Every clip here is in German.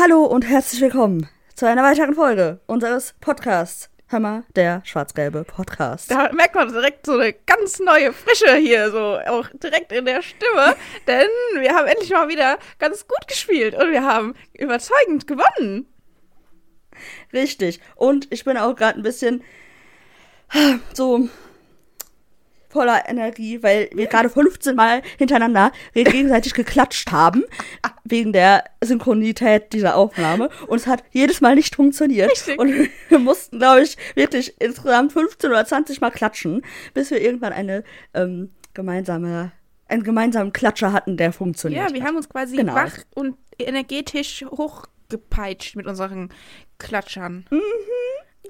Hallo und herzlich willkommen zu einer weiteren Folge unseres Podcasts. Mal, der schwarz-gelbe Podcast. Da merkt man direkt so eine ganz neue Frische hier, so auch direkt in der Stimme. denn wir haben endlich mal wieder ganz gut gespielt und wir haben überzeugend gewonnen. Richtig. Und ich bin auch gerade ein bisschen so voller Energie, weil wir gerade 15 Mal hintereinander gegenseitig geklatscht haben, wegen der Synchronität dieser Aufnahme. Und es hat jedes Mal nicht funktioniert. Richtig. Und wir mussten, glaube ich, wirklich insgesamt 15 oder 20 Mal klatschen, bis wir irgendwann eine ähm, gemeinsame, einen gemeinsamen Klatscher hatten, der funktioniert. Ja, wir hat. haben uns quasi Genau. wach und energetisch hochgepeitscht mit unseren Klatschern.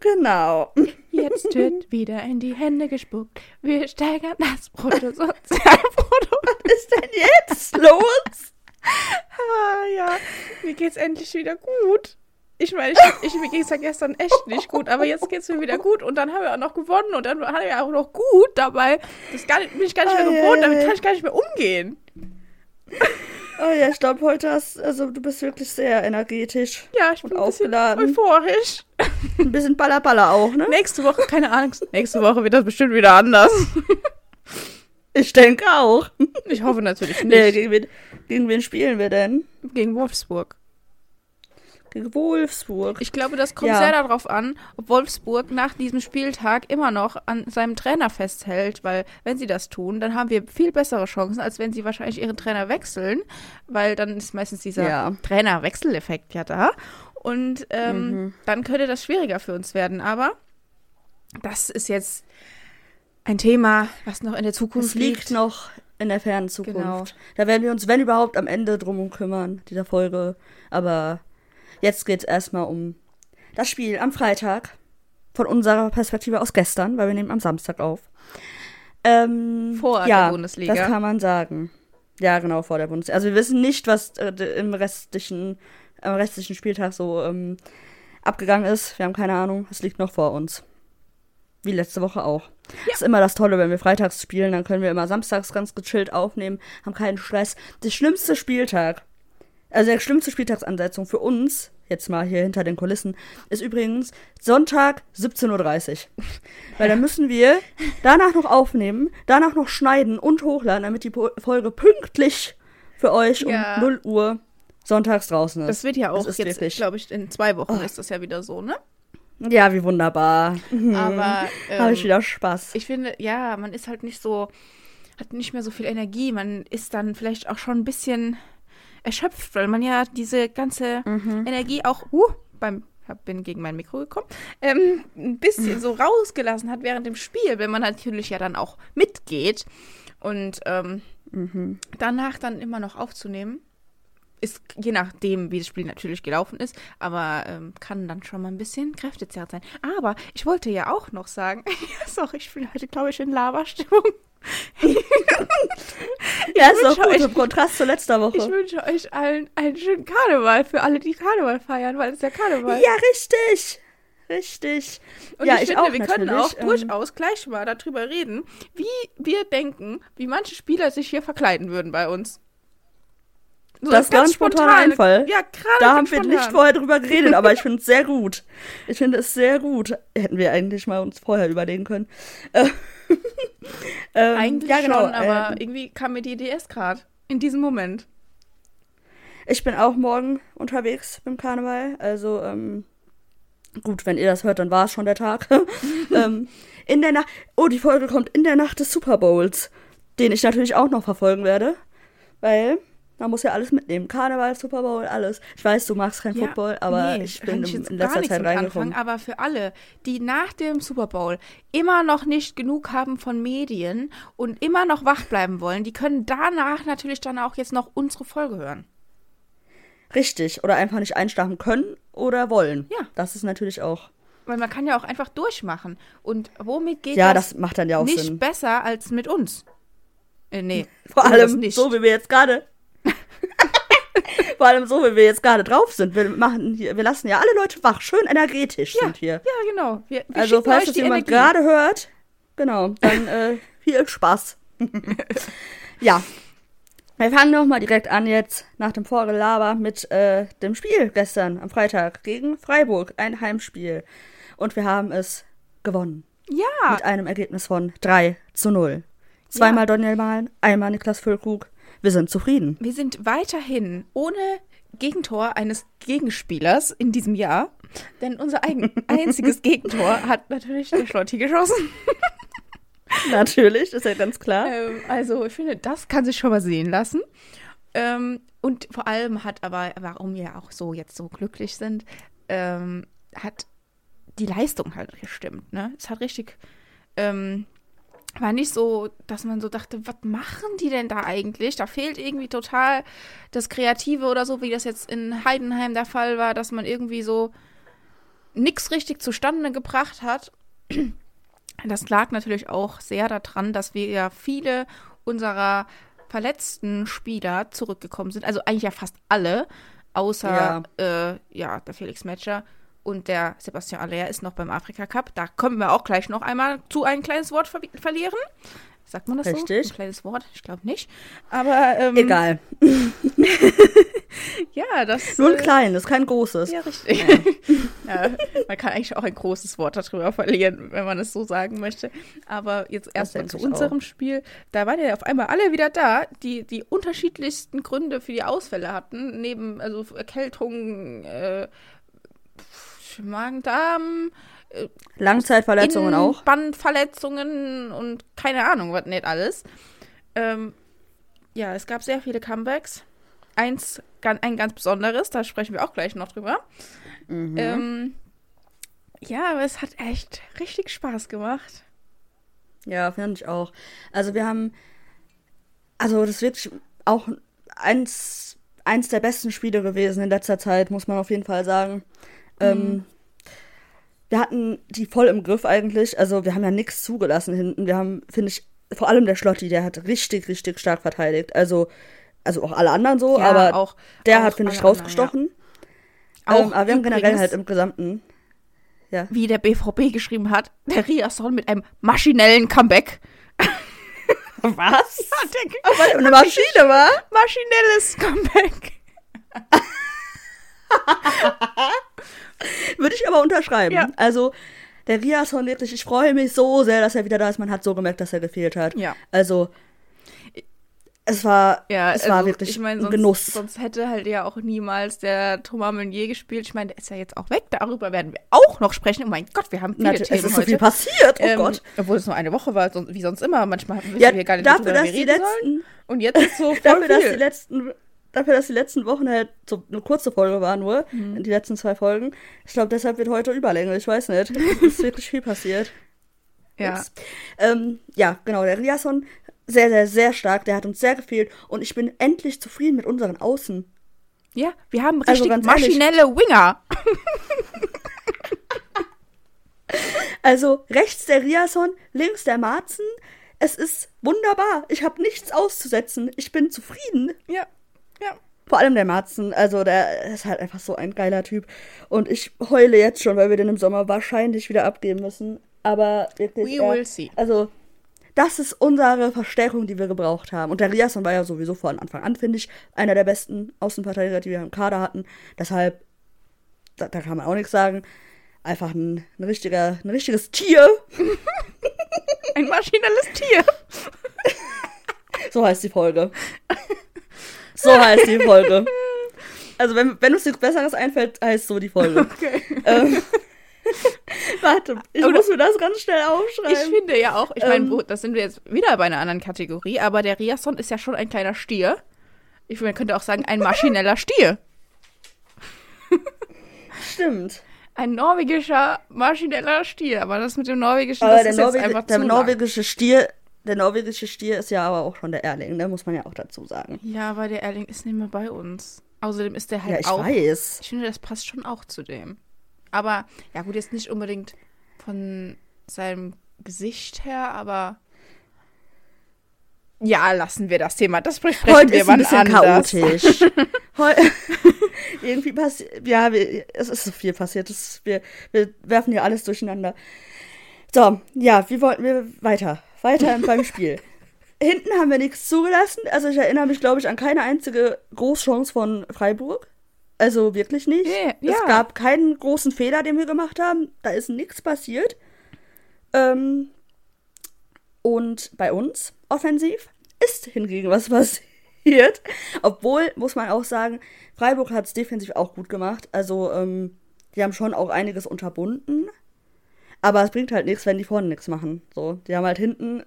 Genau. Jetzt wird wieder in die Hände gespuckt. Wir steigern das Bruttosozialprodukt. Was ist denn jetzt los? Ah, ja, mir geht's endlich wieder gut. Ich meine, ich, ich, mir ging's ja gestern echt nicht gut, aber jetzt geht's mir wieder gut und dann haben wir auch noch gewonnen und dann haben wir auch noch gut dabei. Das gar nicht, bin ich gar nicht mehr gewohnt, damit kann ich gar nicht mehr umgehen. Oh ja, ich glaube, heute hast, also du bist wirklich sehr energetisch. Ja, ich Und bin bisschen aufgeladen. euphorisch. Ein bisschen Balla auch, ne? Nächste Woche, keine Angst, nächste Woche wird das bestimmt wieder anders. Ich denke auch. Ich hoffe natürlich Nee, nicht. gegen wen, gegen wen spielen wir denn? Gegen Wolfsburg. Wolfsburg. Ich glaube, das kommt Ja. sehr darauf an, ob Wolfsburg nach diesem Spieltag immer noch an seinem Trainer festhält, weil wenn sie das tun, dann haben wir viel bessere Chancen, als wenn sie wahrscheinlich ihren Trainer wechseln, weil dann ist meistens dieser Ja. Trainerwechseleffekt ja da und ähm, Mhm. dann könnte das schwieriger für uns werden. Aber das ist jetzt ein Thema, was noch in der Zukunft Es liegt noch in der fernen Zukunft. Genau. Da werden wir uns, wenn überhaupt, am Ende drum kümmern, dieser Folge. Aber jetzt geht's erstmal um das Spiel am Freitag. Von unserer Perspektive aus gestern, weil wir nehmen am Samstag auf. Ähm, Vor der ja, Bundesliga. Das kann man sagen. Ja, genau, vor der Bundesliga. Also wir wissen nicht, was äh, im restlichen, am restlichen Spieltag so ähm, abgegangen ist. Wir haben keine Ahnung. Es liegt noch vor uns. Wie letzte Woche auch. Das ist immer das Tolle, wenn wir freitags spielen, dann können wir immer samstags ganz gechillt aufnehmen, haben keinen Stress. Der schlimmste Spieltag, also der schlimmste Spieltagsansetzung für uns, jetzt mal hier hinter den Kulissen, ist übrigens Sonntag 17.30 Uhr. Weil dann müssen wir danach noch aufnehmen, danach noch schneiden und hochladen, damit die Folge pünktlich für euch Ja. um 0 Uhr sonntags draußen ist. Das wird ja auch jetzt, glaube ich, in zwei Wochen Oh. ist das ja wieder so, ne? Ja, wie wunderbar. Mhm. Aber Habe ich ähm, wieder Spaß. Ich finde, ja, man ist halt nicht so, hat nicht mehr so viel Energie. Man ist dann vielleicht auch schon ein bisschen erschöpft, weil man ja diese ganze Mhm. Energie auch, uh, beim, bin gegen mein Mikro gekommen, ähm, ein bisschen so rausgelassen hat während dem Spiel, wenn man natürlich ja dann auch mitgeht und ähm, Mhm. danach dann immer noch aufzunehmen. Ist je nachdem, wie das Spiel natürlich gelaufen ist, aber ähm, kann dann schon mal ein bisschen kräftezerrend sein. Aber ich wollte ja auch noch sagen, sorry, ich bin heute, glaube ich, in Lava-Stimmung. Ja, ist doch wünsche gut, euch- im Kontrast zu letzter Woche. Ich wünsche euch allen einen schönen Karneval für alle, die Karneval feiern, weil es ja Karneval. Ja, richtig. Richtig. Und ja, ich, ich finde, auch wir können auch Ähm, durchaus gleich mal darüber reden, wie wir denken, wie manche Spieler sich hier verkleiden würden bei uns. So Das war ein spontaner Einfall. Ja, gerade Da haben ganz wir spontan. nicht vorher drüber geredet, aber ich finde es sehr gut. Ich finde es sehr gut. Hätten wir eigentlich mal uns vorher überlegen können. Äh, ähm, Eigentlich ja, genau, schon, aber ähm, irgendwie kam mir die Idee erst gerade. In diesem Moment. ich bin auch morgen unterwegs beim Karneval. Also, ähm, gut, wenn ihr das hört, dann war es schon der Tag. ähm, in der Nacht. Oh, die Folge kommt in der Nacht des Super Bowls, den ich natürlich auch noch verfolgen werde. Weil man muss ja alles mitnehmen. Karneval, Super Bowl, alles. Ich weiß, du magst kein Football, aber nee, ich bin ich in, letzter Zeit reingekommen. anfangen, aber für alle, die nach dem Super Bowl immer noch nicht genug haben von Medien und immer noch wach bleiben wollen, die können danach natürlich dann auch jetzt noch unsere Folge hören. Richtig. Oder einfach nicht einschlafen können oder wollen. Ja. Das ist natürlich auch. Weil man kann ja auch einfach durchmachen. Und womit geht Ja, das, das macht dann ja auch nicht Sinn. besser als mit uns? Äh, nee. Vor allem nicht. so, wie wir jetzt gerade. Vor allem so, wie wir jetzt gerade drauf sind. Wir machen hier, wir lassen ja alle Leute wach, schön energetisch Ja, sind hier. ja, genau. Wir, wir also, falls das jemand gerade hört, genau, dann äh, viel Spaß. ja. Wir fangen nochmal direkt an jetzt nach dem Vorgelaber mit äh, dem Spiel gestern am Freitag gegen Freiburg, ein Heimspiel. Und wir haben es gewonnen. Ja. Mit einem Ergebnis von 3 zu 0. Zweimal ja. Daniel Mahlen, einmal Niklas Füllkrug. Wir sind zufrieden. Wir sind weiterhin ohne Gegentor eines Gegenspielers in diesem Jahr. Denn unser eigen, einziges Gegentor hat natürlich der Schlotti geschossen. natürlich, ist ja ganz klar. Ähm, also ich finde, das kann sich schon mal sehen lassen. Ähm, und vor allem hat aber, warum wir auch so jetzt so glücklich sind, ähm, hat die Leistung halt gestimmt. Ne? Es hat richtig ähm, war nicht so, dass man so dachte, was machen die denn da eigentlich? Da fehlt irgendwie total das Kreative oder so, wie das jetzt in Heidenheim der Fall war, dass man irgendwie so nichts richtig zustande gebracht hat. Das lag natürlich auch sehr daran, dass wir ja viele unserer verletzten Spieler zurückgekommen sind. Also eigentlich ja fast alle, außer ja, äh, ja der Felix Metscher und der Sebastian Aller ist noch beim Afrika Cup. Da können wir auch gleich noch einmal zu ein kleines Wort ver verlieren. Sagt man das Richtig. so? Ein kleines Wort? Ich glaube nicht. Aber ähm, egal. ja, das nur ein äh, kleines, kein großes. Ja, richtig. Ja. ja, man kann eigentlich auch ein großes Wort darüber verlieren, wenn man es so sagen möchte. Aber jetzt erstmal zu unserem auch. Spiel. Da waren ja auf einmal alle wieder da, die die unterschiedlichsten Gründe für die Ausfälle hatten, neben also Erkältung. Äh, Magen-Darm. Äh, Langzeitverletzungen auch. Bandverletzungen und keine Ahnung, was nicht alles. Ähm, ja, es gab sehr viele Comebacks. Eins, ein ganz besonderes, da sprechen wir auch gleich noch drüber. Mhm. Ähm, ja, aber es hat echt richtig Spaß gemacht. Ja, finde ich auch. Also wir haben, also das wirklich auch eins, eins der besten Spiele gewesen in letzter Zeit, muss man auf jeden Fall sagen. Ähm, mhm. wir hatten die voll im Griff eigentlich. Also wir haben ja nichts zugelassen hinten. Wir haben, finde ich, vor allem der Schlotti, der hat richtig, richtig stark verteidigt. Also, also auch alle anderen so, ja, aber auch, der auch hat, finde ich, rausgestochen. Anderen, ja. ähm, aber wir haben generell halt im Gesamten. Ja. Wie der BVB geschrieben hat, der Riasson mit einem maschinellen Comeback. Was? Ja, der, aber eine Maschine war? Maschinelles Comeback. Würde ich aber unterschreiben. Ja. Also, der Riasson wirklich, ich freue mich so sehr, dass er wieder da ist. Man hat so gemerkt, dass er gefehlt hat. Ja. Also, es war, ja, es also, war wirklich ich mein, sonst, ein Genuss. Sonst hätte halt ja auch niemals der Thomas Meunier gespielt. Ich meine, der ist ja jetzt auch weg. Darüber werden wir auch noch sprechen. Oh mein Gott, wir haben viele Natürlich, Themen Es ist heute. so viel passiert, oh ähm, Gott. Obwohl es nur eine Woche war, wie sonst immer. Manchmal wissen ja, wir gar nicht, dafür, worüber wir reden letzten, sollen. Und jetzt ist so voll dafür, viel. dass die letzten dafür, dass die letzten Wochen halt so eine kurze Folge war nur, mhm. die letzten zwei Folgen. Ich glaube, deshalb wird heute Überlänge, ich weiß nicht. Es ist wirklich viel passiert. Ja. Ähm, ja, genau, der Riasson, sehr, sehr, sehr stark, der hat uns sehr gefehlt und ich bin endlich zufrieden mit unseren Außen. Ja, wir haben also richtig also maschinelle ehrlich. Winger. also rechts der Riasson, links der Marzen. Es ist wunderbar. Ich habe nichts auszusetzen. Ich bin zufrieden. Ja. Vor allem der Marzen, also der ist halt einfach so ein geiler Typ. Und ich heule jetzt schon, weil wir den im Sommer wahrscheinlich wieder abgeben müssen. Aber wirklich. We will see. Also, das ist unsere Verstärkung, die wir gebraucht haben. Und der Riasson war ja sowieso von Anfang an, finde ich, einer der besten Außenverteidiger, die wir im Kader hatten. Deshalb, da, da kann man auch nichts sagen. Einfach ein, ein, richtiger, ein richtiges Tier. ein maschinelles Tier. so heißt die Folge. So heißt die Folge. Also, wenn, wenn uns nichts Besseres einfällt, heißt so die Folge. Okay. Ähm, warte, ich Oder, muss mir das ganz schnell aufschreiben. Ich finde ja auch, ich meine, ähm, das sind wir jetzt wieder bei einer anderen Kategorie, aber der Riasson ist ja schon ein kleiner Stier. Ich man könnte auch sagen, ein maschineller Stier. Stimmt. Ein norwegischer maschineller Stier, aber das mit dem norwegischen, aber das ist Norweg jetzt einfach Der zu norwegische Stier der norwegische Stier ist ja aber auch schon der Erling, ne? muss man ja auch dazu sagen. Ja, aber der Erling ist nicht mehr bei uns. Außerdem ist der halt ja, ich auch. Weiß. Ich finde, das passt schon auch zu dem. Aber, ja gut, jetzt nicht unbedingt von seinem Gesicht her, aber. Ja, lassen wir das Thema. Das besprechen Heute wir ist ein bisschen anders. chaotisch. irgendwie passiert. Ja, wir, es ist so viel passiert. Das, wir, wir werfen hier alles durcheinander. So, ja, wie wollten wir weiter? Weiter beim Spiel. Hinten haben wir nichts zugelassen. Also ich erinnere mich, glaube ich, an keine einzige Großchance von Freiburg. Also wirklich nicht. Ja, Es ja. gab keinen großen Fehler, den wir gemacht haben. Da ist nichts passiert. Ähm, und bei uns offensiv ist hingegen was passiert. Obwohl, muss man auch sagen, Freiburg hat es defensiv auch gut gemacht. Also, ähm, die haben schon auch einiges unterbunden. Aber es bringt halt nichts, wenn die vorne nichts machen. So, die haben halt hinten,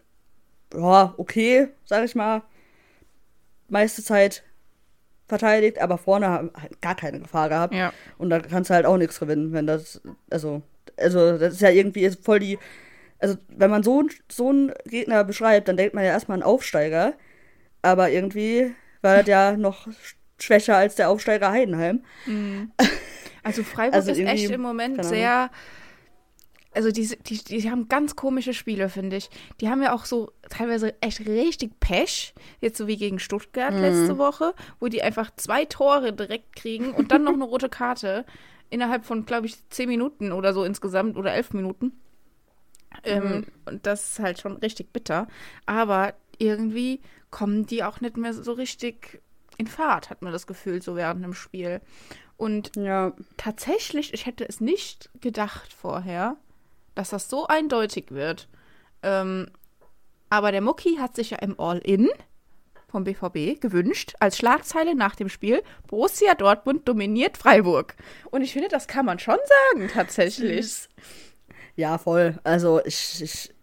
ja, okay, sag ich mal, meiste Zeit verteidigt, aber vorne haben halt gar keine Gefahr gehabt. Ja. Und da kannst du halt auch nichts gewinnen, wenn das, also, also das ist ja irgendwie voll die, also wenn man so, so einen Gegner beschreibt, dann denkt man ja erstmal an Aufsteiger, aber irgendwie war das ja noch schwächer als der Aufsteiger Heidenheim. Also Freiburg Also ist echt im Moment sehr. Also die, die, die haben ganz komische Spiele, finde ich. Die haben ja auch so teilweise echt richtig Pech. Jetzt so wie gegen Stuttgart Mhm. letzte Woche, wo die einfach zwei Tore direkt kriegen und dann noch eine rote Karte innerhalb von, glaube ich, zehn Minuten oder so insgesamt oder elf Minuten. Ähm, Mhm. und das ist halt schon richtig bitter. Aber irgendwie kommen die auch nicht mehr so richtig in Fahrt, hat man das Gefühl, so während dem Spiel. Und Ja, tatsächlich, ich hätte es nicht gedacht vorher, dass das so eindeutig wird. Ähm, aber der Mucki hat sich ja im All-In vom BVB gewünscht, als Schlagzeile nach dem Spiel, Borussia Dortmund dominiert Freiburg. Und ich finde, das kann man schon sagen, tatsächlich. ja, voll. Also ich, ich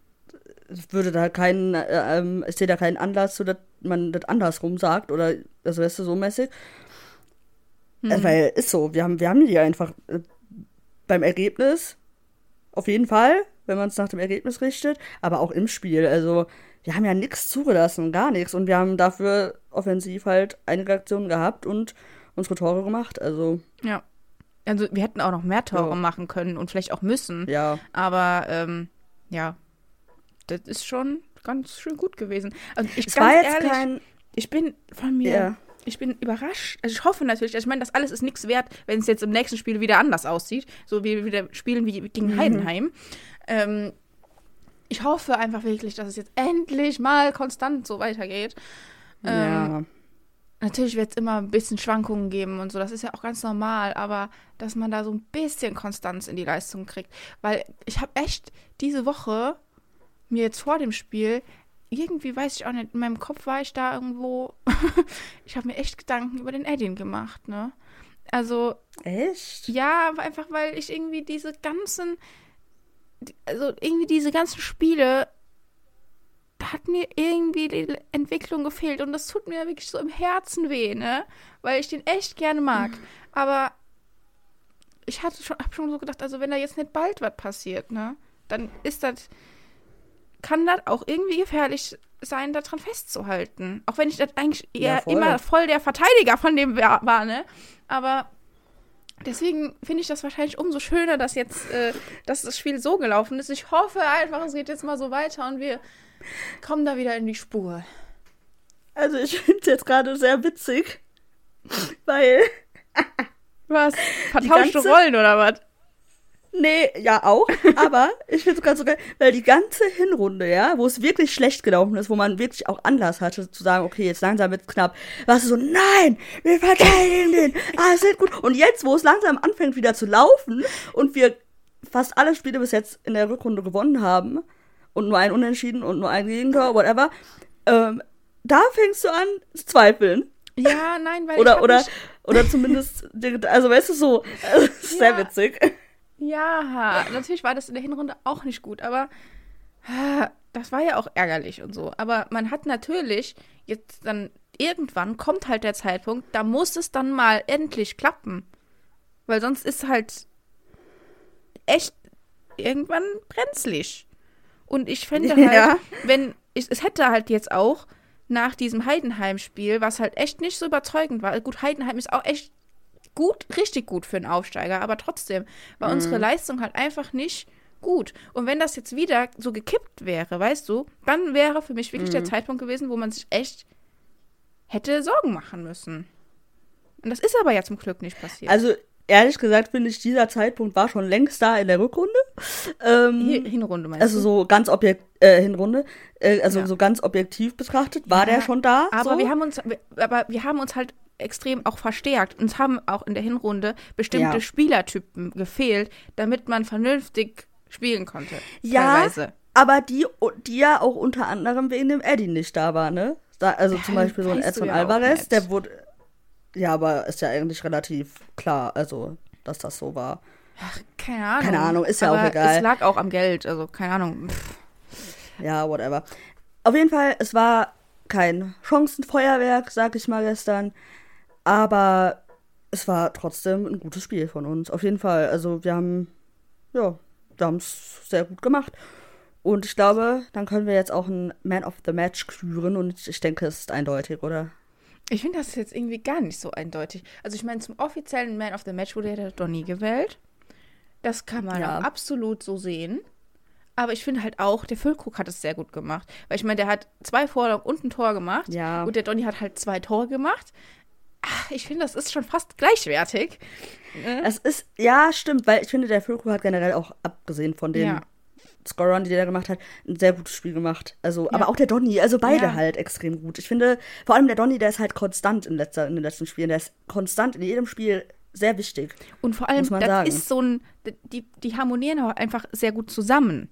würde da keinen, äh, ähm, ich sehe da keinen Anlass zu, dass man das andersrum sagt oder also weißt du, so mäßig. Also, weil ist so, wir haben, wir haben die einfach äh, beim Ergebnis auf jeden Fall, wenn man es nach dem Ergebnis richtet, aber auch im Spiel. Also wir haben ja nichts zugelassen, gar nichts. Und wir haben dafür offensiv halt einige Aktionen gehabt und unsere Tore gemacht. Also Ja. Also wir hätten auch noch mehr Tore Ja. machen können und vielleicht auch müssen. ja, Aber ähm, ja, das ist schon ganz schön gut gewesen. Also ich es war jetzt ehrlich, kein. ich bin von mir, Ja. Ich bin überrascht. Also ich hoffe natürlich, also ich meine, das alles ist nichts wert, wenn es jetzt im nächsten Spiel wieder anders aussieht, so wie wir wieder spielen wie gegen Mhm. Heidenheim. Ähm, ich hoffe einfach wirklich, dass es jetzt endlich mal konstant so weitergeht. Ähm, ja. Natürlich wird es immer ein bisschen Schwankungen geben und so, das ist ja auch ganz normal, aber dass man da so ein bisschen Konstanz in die Leistung kriegt. Weil ich habe echt diese Woche mir jetzt vor dem Spiel, irgendwie weiß ich auch nicht, in meinem Kopf war ich da irgendwo, ich habe mir echt Gedanken über den Edin gemacht, ne? Also, Echt? ja, einfach weil ich irgendwie diese ganzen, also irgendwie diese ganzen Spiele, da hat mir irgendwie die Entwicklung gefehlt und das tut mir wirklich so im Herzen weh, ne? Weil ich den echt gerne mag. Aber ich hatte schon, hab schon so gedacht, also wenn da jetzt nicht bald was passiert, ne? Dann ist das, kann das auch irgendwie gefährlich sein, daran festzuhalten. Auch wenn ich das eigentlich Ja, eher voll. immer voll der Verteidiger von dem war, ne? Aber deswegen finde ich das wahrscheinlich umso schöner, dass jetzt, äh, dass das Spiel so gelaufen ist. Ich hoffe einfach, es geht jetzt mal so weiter und wir kommen da wieder in die Spur. Also ich finde es jetzt gerade sehr witzig, weil Was? Vertauschte Rollen oder was? Nee, ja auch, aber ich finde es so geil, weil die ganze Hinrunde, ja, wo es wirklich schlecht gelaufen ist, wo man wirklich auch Anlass hatte zu sagen, okay, jetzt langsam wird's knapp, warst du so, nein, wir verteidigen den, alles wird gut. Und jetzt, wo es langsam anfängt wieder zu laufen und wir fast alle Spiele bis jetzt in der Rückrunde gewonnen haben und nur ein Unentschieden und nur ein Gegentor, whatever, ähm, da fängst du an zu zweifeln. Ja, nein, weil ich Oder, hab oder, mich, oder zumindest, also weißt du so, sehr Ja. witzig. Ja, natürlich war das in der Hinrunde auch nicht gut, aber ah, das war ja auch ärgerlich und so. Aber man hat natürlich jetzt dann irgendwann kommt halt der Zeitpunkt, da muss es dann mal endlich klappen. Weil sonst ist halt echt irgendwann brenzlig. Und ich finde halt, Ja. wenn ich, es hätte halt jetzt auch nach diesem Heidenheim-Spiel, was halt echt nicht so überzeugend war. Gut, Heidenheim ist auch echt gut, richtig gut für einen Aufsteiger, aber trotzdem war unsere Leistung halt einfach nicht gut. Und wenn das jetzt wieder so gekippt wäre, weißt du, dann wäre für mich wirklich der Zeitpunkt gewesen, wo man sich echt hätte Sorgen machen müssen. Und das ist aber ja zum Glück nicht passiert. Also, ehrlich gesagt finde ich, dieser Zeitpunkt war schon längst da in der Rückrunde. Ähm, Hin Hinrunde meinst also du? so ganz objekt äh, Hinrunde, äh, also Ja. so ganz objektiv betrachtet, war Ja, der schon da. Aber so. wir haben uns, aber wir haben uns halt extrem auch verstärkt. Uns haben auch in der Hinrunde bestimmte Ja. Spielertypen gefehlt, damit man vernünftig spielen konnte. Ja, Teilweise. aber die, die ja auch unter anderem wegen dem Eddie nicht da war, ne? Da, also zum Ja, Beispiel so ein Edson ja auch Alvarez, der wurde. Ja, aber ist ja eigentlich relativ klar, also, dass das so war. Keine Ahnung. Keine Ahnung, ist ja auch aber egal. Es lag auch am Geld, also keine Ahnung. Pff, Ja, whatever. Auf jeden Fall, es war kein Chancenfeuerwerk, sag ich mal gestern. Aber es war trotzdem ein gutes Spiel von uns. Auf jeden Fall. Also wir haben, ja, wir haben es sehr gut gemacht. Und ich glaube, dann können wir jetzt auch einen Man of the Match küren. Und ich denke, es ist eindeutig, oder? Ich finde das jetzt irgendwie gar nicht so eindeutig. Also ich meine, zum offiziellen Man of the Match wurde ja der Donny gewählt. Das kann man Ja. absolut so sehen. Aber ich finde halt auch, der Füllkrug hat es sehr gut gemacht. Weil ich meine, der hat zwei Vorlagen und ein Tor gemacht. Ja. Und der Donny hat halt zwei Tore gemacht. Ach, ich finde, das ist schon fast gleichwertig. Es ist, ja, stimmt, weil ich finde, der Füllkrug hat generell auch, abgesehen von den Ja. Scorern, die der gemacht hat, ein sehr gutes Spiel gemacht. Also, aber auch der Donny, also beide Ja. halt extrem gut. Ich finde, vor allem der Donny, der ist halt konstant in, letzter, in den letzten Spielen. Der ist konstant in jedem Spiel sehr wichtig. Und vor allem, Muss man das sagen. ist so ein, die, die harmonieren auch einfach sehr gut zusammen.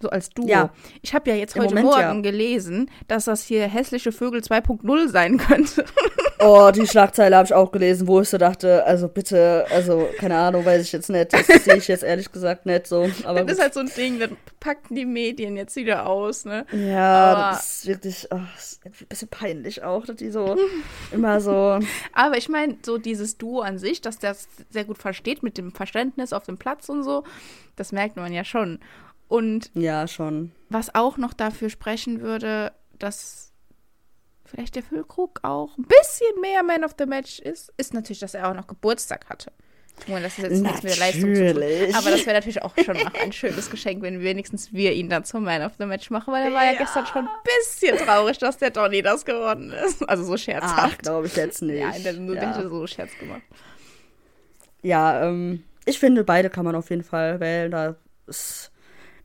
So als Duo. Ja. Ich habe ja jetzt Im heute Moment Morgen ja. gelesen, dass das hier hässliche Vögel 2.0 sein könnte. Oh, die Schlagzeile habe ich auch gelesen, wo ich so dachte, also bitte, also keine Ahnung, weiß ich jetzt nicht. Das sehe ich jetzt ehrlich gesagt nicht so. Aber das ist halt so ein Ding, das packen die Medien jetzt wieder aus, ne? ja, aber- das ist wirklich oh, das ist ein bisschen peinlich auch, dass die so immer so. Aber ich meine, so dieses Duo an sich, dass das sehr gut versteht mit dem Verständnis auf dem Platz und so, das merkt man ja schon. Und Ja, schon. was auch noch dafür sprechen würde, dass vielleicht der Füllkrug auch ein bisschen mehr Man of the Match ist, ist natürlich, dass er auch noch Geburtstag hatte. Meine, das ist jetzt nichts mit der Leistung zu tun. Aber das wäre natürlich auch schon noch ein schönes Geschenk, wenn wenigstens wir ihn dann zum Man of the Match machen, weil er war ja, Ja. gestern schon ein bisschen traurig, dass der Donny das gewonnen ist. Also so Ach, scherzhaft. glaube ich jetzt nicht. ja, der, nur ja. so Scherz gemacht. Ja, ähm, ich finde, beide kann man auf jeden Fall wählen. Da ist,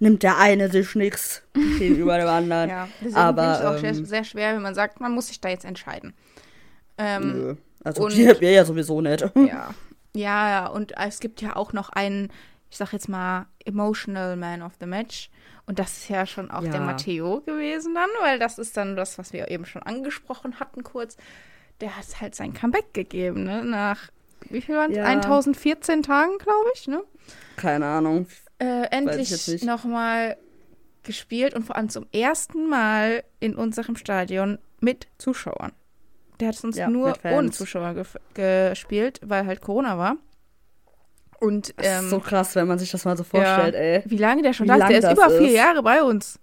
nimmt der eine sich nichts gegenüber dem anderen. Ja, deswegen aber, es auch sehr, ähm, sehr schwer, wenn man sagt, man muss sich da jetzt entscheiden. Ähm, Nö. Also und- wir, wir ja sowieso nicht. Ja. Ja, ja, und es gibt ja auch noch einen, ich sag jetzt mal, Emotional Man of the Match. Und das ist ja schon auch Ja. der Matteo gewesen dann, weil das ist dann das, was wir eben schon angesprochen hatten kurz. Der hat halt sein Comeback gegeben, ne? Nach, wie viel waren es? Ja. 1014 Tagen, glaube ich, ne? Keine Ahnung. Äh, endlich nochmal gespielt und vor allem zum ersten Mal in unserem Stadion mit Zuschauern. Der hat sonst Ja, nur ohne Zuschauer gef- gespielt, weil halt Corona war. Und Das ähm, ist so krass, wenn man sich das mal so vorstellt, ey. wie lange der schon da ist, der ist das über vier ist. Jahre bei uns.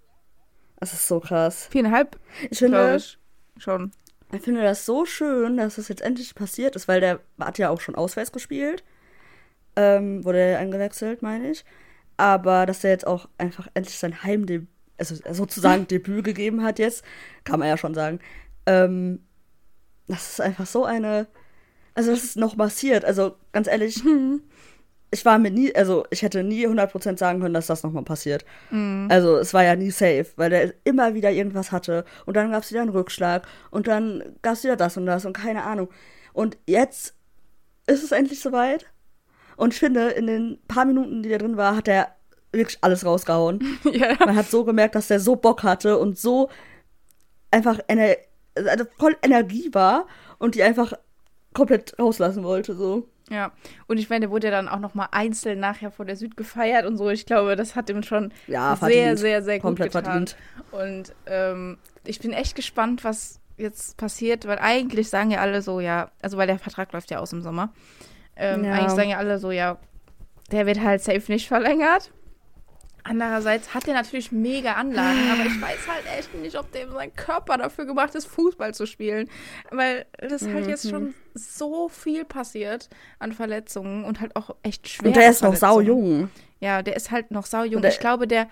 Das ist so krass. Viereinhalb, Ich finde, ich. Schon. ich finde das so schön, dass das jetzt endlich passiert ist, weil der hat ja auch schon auswärts gespielt. Ähm, wurde er eingewechselt, meine ich. Aber dass er jetzt auch einfach endlich sein Heimdebüt, also sozusagen Debüt gegeben hat jetzt, kann man ja schon sagen. Ähm, das ist einfach so eine. Also, das ist noch massiert. Also, ganz ehrlich, ich war mir nie, also ich hätte nie 100% sagen können, dass das nochmal passiert. Also es war ja nie safe, weil der immer wieder irgendwas hatte und dann gab es wieder einen Rückschlag und dann gab es wieder das und das und keine Ahnung. Und jetzt ist es endlich soweit und ich finde, in den paar Minuten, die der drin war, hat er wirklich alles rausgehauen. ja. Man hat so gemerkt, dass der so Bock hatte und so einfach Ener also voll Energie war und die einfach komplett rauslassen wollte, so. ja. Und ich meine, der wurde ja dann auch nochmal einzeln nachher vor der Süd gefeiert und so. Ich glaube, das hat ihm schon Ja, sehr, sehr, sehr gut Komplett getan. verdient. Und ähm, ich bin echt gespannt, was jetzt passiert, weil eigentlich sagen ja alle so, ja, also weil der Vertrag läuft ja aus im Sommer. Ähm, Ja. Eigentlich sagen ja alle so, ja, der wird halt safe nicht verlängert. Andererseits hat er natürlich mega Anlagen, aber ich weiß halt echt nicht, ob dem sein Körper dafür gemacht ist, Fußball zu spielen. Weil das halt jetzt Mhm. schon so viel passiert an Verletzungen und halt auch echt schwer. Und der ist noch sau jung. Ja, der ist halt noch saujung. Ich glaube, der,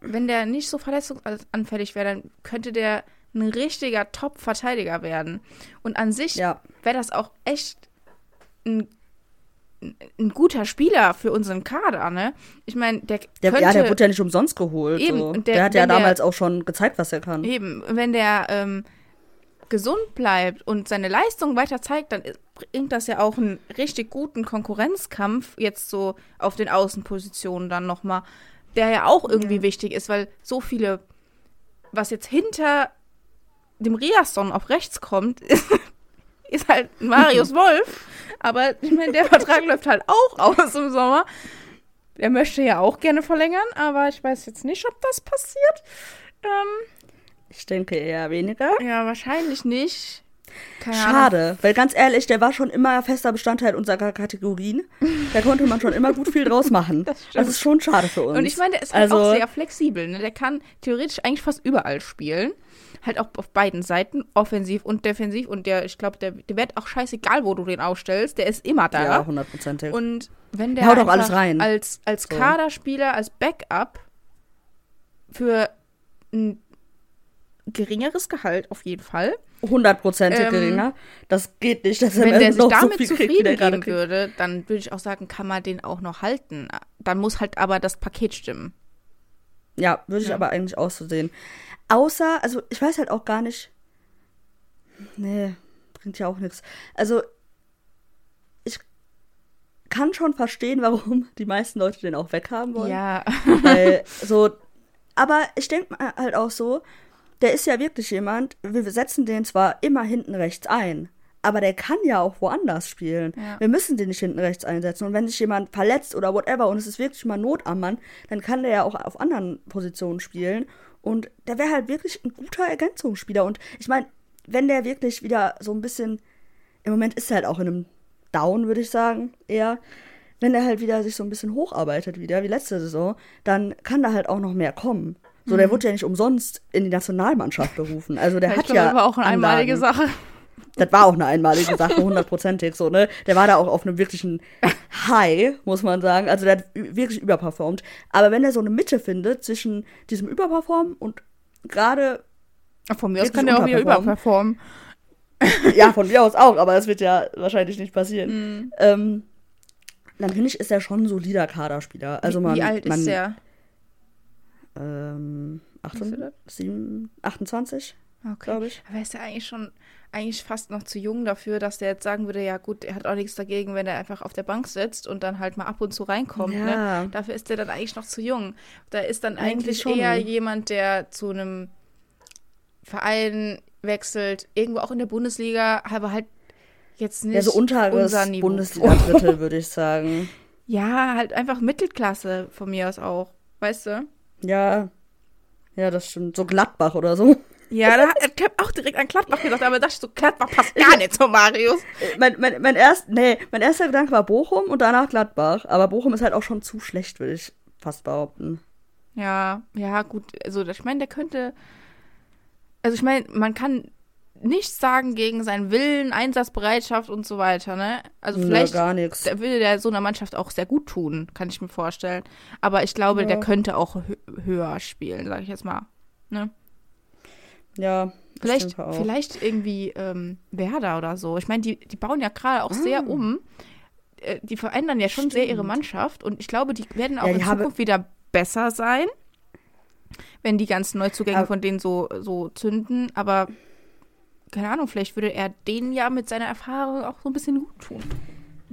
wenn der nicht so verletzungsanfällig wäre, dann könnte der ein richtiger Top-Verteidiger werden. Und an sich Ja. wäre das auch echt ein ein guter Spieler für unseren Kader, ne? Ich meine, der, Der, könnte ja, der wurde ja nicht umsonst geholt. Eben, so. und der, der- hat ja wenn der- damals auch schon gezeigt, was er kann. eben, wenn der ähm, gesund bleibt und seine Leistung weiter zeigt, dann bringt das ja auch einen richtig guten Konkurrenzkampf jetzt so auf den Außenpositionen dann nochmal, der ja auch irgendwie Ja. wichtig ist, weil so viele, was jetzt hinter dem Riasson auf rechts kommt, ist halt Marius Wolf. Aber ich meine, der Vertrag läuft halt auch aus im Sommer. Der möchte ja auch gerne verlängern, aber ich weiß jetzt nicht, ob das passiert. Ähm, Ich denke eher weniger. ja, wahrscheinlich nicht. Keine Ahnung. Schade, weil ganz ehrlich, der war schon immer fester Bestandteil unserer Kategorien. Da konnte man schon immer gut viel draus machen. Das Das, ist schon schade für uns. Und ich meine, der ist halt also, auch sehr flexibel. Ne? Der kann theoretisch eigentlich fast überall spielen. Halt auch auf beiden Seiten, offensiv und defensiv. Und der, ich glaube, der, der wird auch scheißegal, wo du den aufstellst. Der ist immer da. Ja, hundertprozentig. Und wenn der Haut auch alles rein. als, als So. Kaderspieler, als Backup für ein geringeres Gehalt auf jeden Fall, Hundertprozentig Ähm, geringer. Das geht nicht, dass er wenn der sich so damit wie zufrieden geben kriegt. würde, dann würde ich auch sagen, kann man den auch noch halten. Dann muss halt aber das Paket stimmen. Ja, würde ich Ja. aber eigentlich auch so sehen. Außer, also ich weiß halt auch gar nicht. Nee, bringt ja auch nichts. Also, ich kann schon verstehen, warum die meisten Leute den auch weghaben wollen. Ja, Weil so, aber ich denke halt auch so, der ist ja wirklich jemand, wir setzen den zwar immer hinten rechts ein, aber der kann ja auch woanders spielen. Ja. Wir müssen den nicht hinten rechts einsetzen. Und wenn sich jemand verletzt oder whatever und es ist wirklich mal Not am Mann, dann kann der ja auch auf anderen Positionen spielen. Und der wäre halt wirklich ein guter Ergänzungsspieler. Und ich meine, wenn der wirklich wieder so ein bisschen, im Moment ist er halt auch in einem Down, würde ich sagen, eher. Wenn er halt wieder sich so ein bisschen hocharbeitet wieder, wie letzte Saison, dann kann da halt auch noch mehr kommen. So, der wurde ja nicht umsonst in die Nationalmannschaft berufen. Also der ich hat glaube, ja. das war auch eine einmalige. Sache. Das war auch eine einmalige Sache, hundertprozentig so, ne? Der war da auch auf einem wirklichen High, muss man sagen. Also der hat wirklich überperformt. Aber wenn er so eine Mitte findet zwischen diesem Überperformen und gerade, Von mir aus kann der auch wieder überperformen. ja, von mir aus auch, aber das wird ja wahrscheinlich nicht passieren. Mhm. Ähm, dann finde ich, ist er schon ein solider Kaderspieler. Also man, Wie alt man, ist der? Ähm, Weißt du 28, das? 7, 28, Okay. glaube ich. Aber ist er eigentlich schon eigentlich fast noch zu jung dafür, dass der jetzt sagen würde, ja gut, er hat auch nichts dagegen, wenn er einfach auf der Bank sitzt und dann halt mal ab und zu reinkommt. Ja. Ne? Dafür ist er dann eigentlich noch zu jung. Da ist dann Eigentlich eigentlich, eher jemand, der zu einem Verein wechselt, irgendwo auch in der Bundesliga, aber halt jetzt nicht Ja, so unteres. Bundesliga-Drittel, würde ich sagen. Ja, halt einfach Mittelklasse von mir aus auch, weißt du? Ja, ja, das stimmt. So Gladbach oder so. Ja, da, ich habe auch direkt an Gladbach gedacht, aber dachte ich so, Gladbach passt gar nicht zu Marius. Mein, mein, mein, erst, nee, mein erster Gedanke war Bochum und danach Gladbach. Aber Bochum ist halt auch schon zu schlecht, würde ich fast behaupten. Ja, ja, gut. Also, ich meine, der könnte. Also, ich meine, man kann nichts sagen gegen seinen Willen, Einsatzbereitschaft und so weiter, ne? Also, vielleicht gar nichts. der würde der so einer Mannschaft auch sehr gut tun, kann ich mir vorstellen. Aber ich glaube, Ja. der könnte auch hö höher spielen, sage ich jetzt mal. Ne? Ja, ich Vielleicht, vielleicht irgendwie ähm, Werder oder so. Ich meine, die, die bauen ja gerade auch Ah. sehr um. Äh, Die verändern ja schon sehr ihre Stimmt. Mannschaft und ich glaube, die werden auch Ja, die in Zukunft wieder besser sein, wenn die ganzen Neuzugänge Aber- von denen so, so zünden. Aber keine Ahnung, vielleicht würde er denen ja mit seiner Erfahrung auch so ein bisschen gut tun.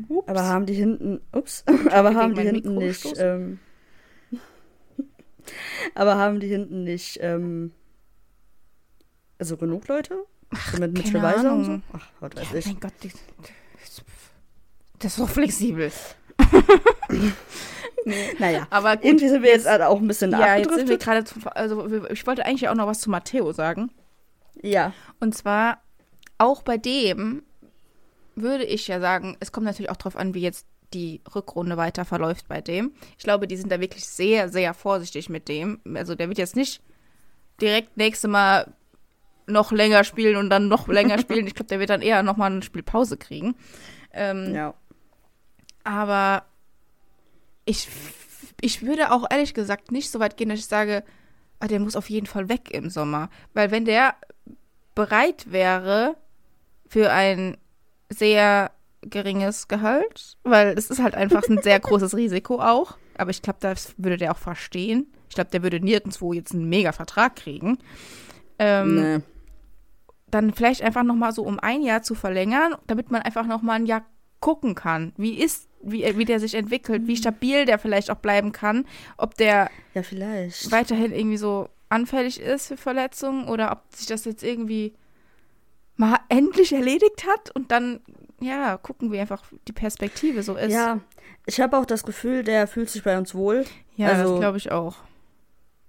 Ups. Aber haben die hinten, ups, aber gegen haben die hinten nicht, ähm, aber haben die hinten nicht, ähm, also genug Leute? So mit Mitchell Weiser und so? Ach, was ja, weiß ich. mein Gott, das ist so flexibel. Naja, Aber gut, irgendwie sind wir jetzt halt auch ein bisschen ja, jetzt sind wir gerade, also ich wollte eigentlich auch noch was zu Matteo sagen. Ja, Und zwar auch bei dem würde ich ja sagen, es kommt natürlich auch darauf an, wie jetzt die Rückrunde weiter verläuft bei dem. Ich glaube, die sind da wirklich sehr, sehr vorsichtig mit dem. Also der wird jetzt nicht direkt nächste Mal noch länger spielen und dann noch länger spielen. Ich glaube, der wird dann eher noch mal eine Spielpause kriegen. Ähm, ja. aber ich, ich würde auch ehrlich gesagt nicht so weit gehen, dass ich sage, ah, der muss auf jeden Fall weg im Sommer. Weil wenn der bereit wäre für ein sehr geringes Gehalt, weil es ist halt einfach ein sehr großes Risiko auch. Aber ich glaube, das würde der auch verstehen. Ich glaube, der würde nirgendwo jetzt einen Mega-Vertrag kriegen. Ähm, nee. Dann vielleicht einfach noch mal so um ein Jahr zu verlängern, damit man einfach noch mal ein Jahr gucken kann. Wie ist, wie, wie der sich entwickelt, wie stabil der vielleicht auch bleiben kann, ob der Ja, vielleicht. weiterhin irgendwie so anfällig ist für Verletzungen oder ob sich das jetzt irgendwie mal endlich erledigt hat und dann, ja, gucken, wie einfach die Perspektive so ist. Ja, ich habe auch das Gefühl, der fühlt sich bei uns wohl. ja also- das glaube ich auch.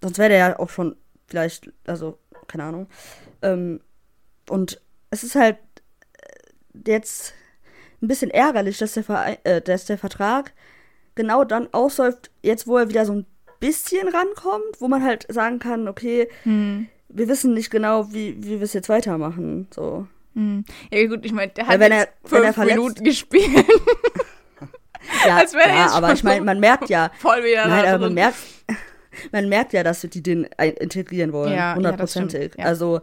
Sonst wäre der ja auch schon vielleicht, also, keine Ahnung. Ähm, und es ist halt äh, jetzt ein bisschen ärgerlich, dass der, Verein, äh, dass der Vertrag genau dann ausläuft, jetzt wo er wieder so ein bisschen rankommt, wo man halt sagen kann, okay, Hm. wir wissen nicht genau, wie, wie wir es jetzt weitermachen. So. Hm. Ja gut, ich meine, der hat jetzt er- fünf Minuten gespielt. Ja, ja aber ich meine, man merkt ja, Voll wieder Nein, aber man merkt, man merkt ja, dass die den integrieren wollen. Ja, ja, Hundertprozentig. stimmt, ja. Also,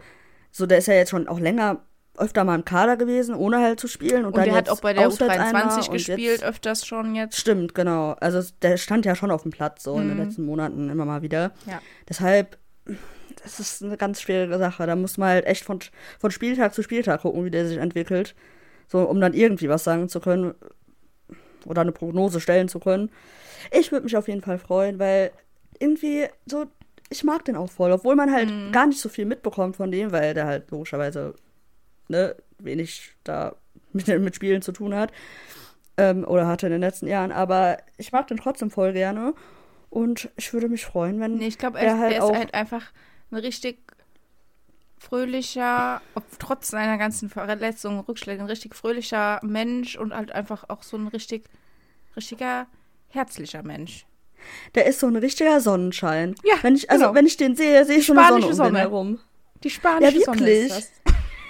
so, der ist ja jetzt schon auch länger öfter mal im Kader gewesen, ohne halt zu spielen. Und, Und dann der hat auch bei der auswärts einmal U23 und gespielt, Jetzt, öfters schon jetzt. stimmt, genau. Also, der stand ja schon auf dem Platz, so in den Mhm. letzten Monaten immer mal wieder. Ja. Deshalb, das ist eine ganz schwierige Sache. Da muss man halt echt von, von Spieltag zu Spieltag gucken, wie der sich entwickelt. So, um dann irgendwie was sagen zu können oder eine Prognose stellen zu können. Ich würde mich auf jeden Fall freuen, weil irgendwie so, ich mag den auch voll, obwohl man halt Mhm. gar nicht so viel mitbekommt von dem, weil der halt logischerweise ne, wenig da mit, mit Spielen zu tun hat. Ähm, oder hatte in den letzten Jahren. Aber ich mag den trotzdem voll gerne. Und ich würde mich freuen, wenn Nee, ich glaube, der er, halt der ist halt einfach ein richtig fröhlicher, ob, trotz seiner ganzen Verletzungen, Rückschläge, ein richtig fröhlicher Mensch und halt einfach auch so ein richtig, richtiger, herzlicher Mensch. Der ist so ein richtiger Sonnenschein. Ja, wenn ich, also genau. wenn ich den sehe, sehe ich schon eine Sonne um den Sonne. herum. Die spanische Ja, Sonne wirklich. ist das.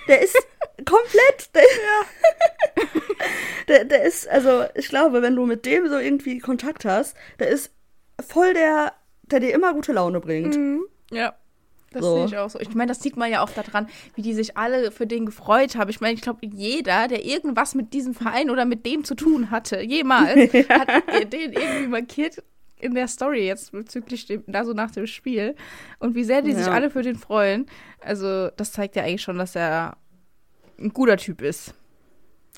Der ist komplett. Der, der, der ist, also ich glaube, wenn du mit dem so irgendwie Kontakt hast, der ist voll der, der dir immer gute Laune bringt. Mhm. Ja. Das So. sehe ich auch so. Ich meine, das sieht man ja auch daran, wie die sich alle für den gefreut haben. Ich meine, ich glaube, jeder, der irgendwas mit diesem Verein oder mit dem zu tun hatte, jemals, hat den irgendwie markiert in der Story jetzt bezüglich dem, da so nach dem Spiel. Und wie sehr die sich Ja. alle für den freuen. Also, das zeigt ja eigentlich schon, dass er ein guter Typ ist.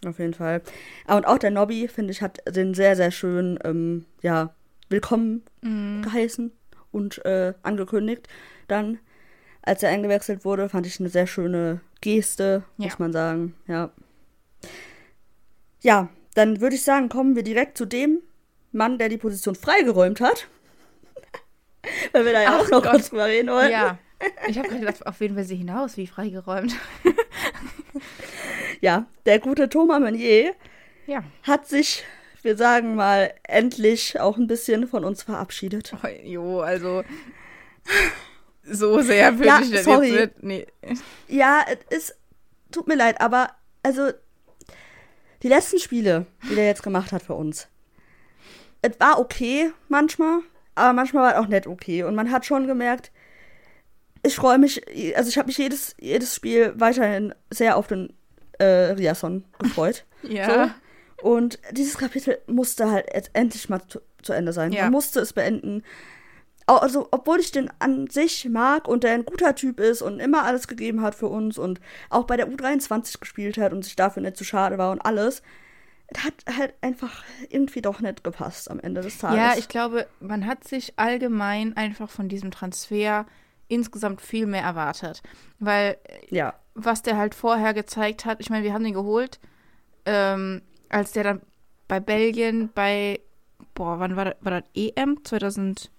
Auf jeden Fall. Und auch der Nobby, finde ich, hat den sehr, sehr schön, ähm, ja, willkommen Mhm. geheißen und äh, angekündigt. Dann, als er eingewechselt wurde, fand ich eine sehr schöne Geste, Ja. muss man sagen. Ja. Ja, dann würde ich sagen, kommen wir direkt zu dem Mann, der die Position freigeräumt hat. Weil wir da ja Ach auch noch Gott. kurz drüber reden wollen. Ja. Ich habe gerade gedacht, auf wen will sie hinaus? Wie freigeräumt. ja, der gute Thomas Meunier Ja. hat sich, wir sagen mal, endlich auch ein bisschen von uns verabschiedet. Oh, jo, also. So sehr würde Ja, ich das sorry. jetzt nicht. Nee. Ja, es ist, tut mir leid, aber also die letzten Spiele, die der jetzt gemacht hat für uns, es war okay manchmal, aber manchmal war es auch nicht okay. Und man hat schon gemerkt, ich freue mich, also ich habe mich jedes, jedes Spiel weiterhin sehr auf den äh, Riasson gefreut. Ja. So. Und dieses Kapitel musste halt endlich mal zu, zu Ende sein. Ja. Man musste es beenden. Also, obwohl ich den an sich mag und der ein guter Typ ist und immer alles gegeben hat für uns und auch bei der U23 gespielt hat und sich dafür nicht zu schade war und alles, es hat halt einfach irgendwie doch nicht gepasst am Ende des Tages. Ja, ich glaube, man hat sich allgemein einfach von diesem Transfer insgesamt viel mehr erwartet. Weil ja. was der halt vorher gezeigt hat, ich meine, wir haben den geholt, ähm, als der dann bei Belgien bei, boah, wann war das, war das EM 2000,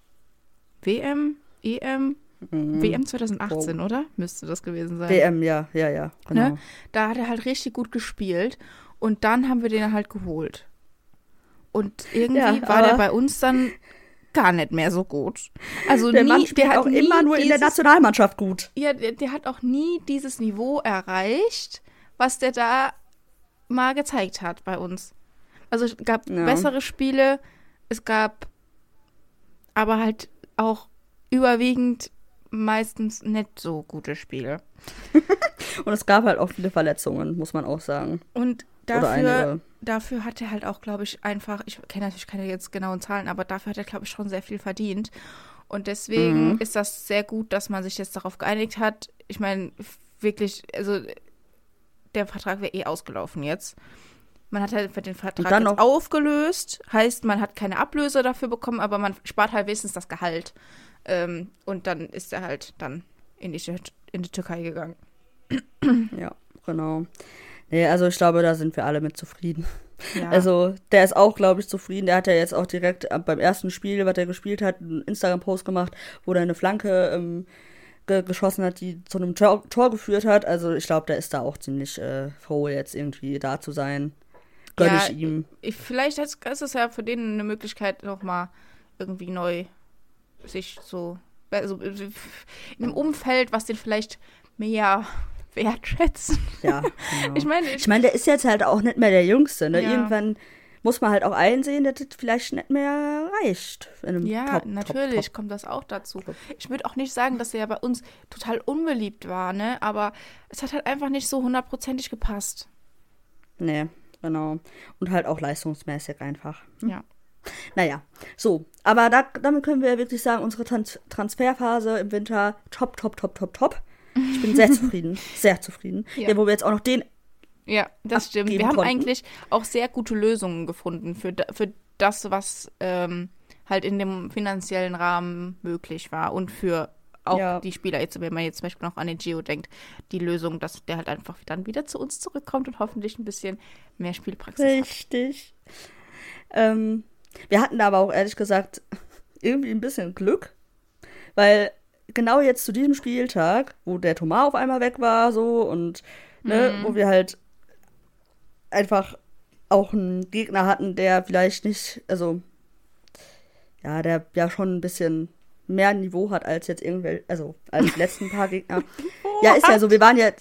WM, EM, Mhm. WM 2018, oder? Müsste das gewesen sein. WM, ja, ja, ja. Genau. Ne? Da hat er halt richtig gut gespielt und dann haben wir den halt geholt. Und irgendwie Ja, war der bei uns dann gar nicht mehr so gut. Also Der nie, Mann spielt der hat auch nie immer nur in der dieses- Nationalmannschaft gut. Ja, der, der hat auch nie dieses Niveau erreicht, was der da mal gezeigt hat bei uns. Also es gab Ja. bessere Spiele, es gab aber halt auch überwiegend meistens nicht so gute Spiele. Und es gab halt auch viele Verletzungen, muss man auch sagen. Und Dafür, einige. dafür hat er halt auch, glaube ich, einfach, ich kenne natürlich keine jetzt genauen Zahlen, aber dafür hat er, glaube ich, schon sehr viel verdient. Und deswegen Mhm. ist das sehr gut, dass man sich jetzt darauf geeinigt hat. Ich meine, wirklich, also der Vertrag wäre eh ausgelaufen jetzt. Man hat halt den Vertrag dann jetzt aufgelöst, heißt, man hat keine Ablöse dafür bekommen, aber man spart halt wenigstens das Gehalt. Ähm, und dann ist er halt dann in die, in die Türkei gegangen. Ja, genau. Nee, also ich glaube, da sind wir alle mit zufrieden. Ja. Also, der ist auch, glaube ich, zufrieden. Der hat ja jetzt auch direkt äh, beim ersten Spiel, was er gespielt hat, einen Instagram-Post gemacht, wo er eine Flanke ähm, ge geschossen hat, die zu einem Tor, Tor geführt hat. Also, ich glaube, der ist da auch ziemlich äh, froh, jetzt irgendwie da zu sein. Gönn Ja, ich ihm. ich, vielleicht ist ist es ja für den eine Möglichkeit, nochmal irgendwie neu sich so, also in einem Umfeld, was den vielleicht mehr wertschätzt. Ja, genau. Ich meine, Ich meine, der ist jetzt halt auch nicht mehr der Jüngste, ne? Ja. Irgendwann muss man halt auch einsehen, dass das vielleicht nicht mehr reicht. Ja, Top, natürlich Top, Top. kommt das auch dazu. Ich würde auch nicht sagen, dass er bei uns total unbeliebt war, ne? Aber es hat halt einfach nicht so hundertprozentig gepasst. Nee, genau. Und halt auch leistungsmäßig einfach. Hm. Ja. Naja, so. Aber da, damit können wir wirklich sagen, unsere Trans Transferphase im Winter top, top, top, top, top. Ich bin sehr zufrieden. Sehr zufrieden. Ja. Ja. wo wir jetzt auch noch den. Ja, das stimmt. Wir haben konnten. eigentlich auch sehr gute Lösungen gefunden für, für das, was ähm, halt in dem finanziellen Rahmen möglich war und für auch Ja. die Spieler, jetzt, wenn man jetzt zum Beispiel noch an den Gio denkt, die Lösung, dass der halt einfach dann wieder zu uns zurückkommt und hoffentlich ein bisschen mehr Spielpraxis hat. Richtig. Ähm, wir hatten da aber auch ehrlich gesagt irgendwie ein bisschen Glück, weil genau jetzt zu diesem Spieltag, wo der Thomas auf einmal weg war, so und ne, Mhm. wo wir halt einfach auch einen Gegner hatten, der vielleicht nicht, also ja, der ja schon ein bisschen mehr Niveau hat als jetzt irgendwelche, also als die letzten paar Gegner. Ja, ist ja so, wir waren ja,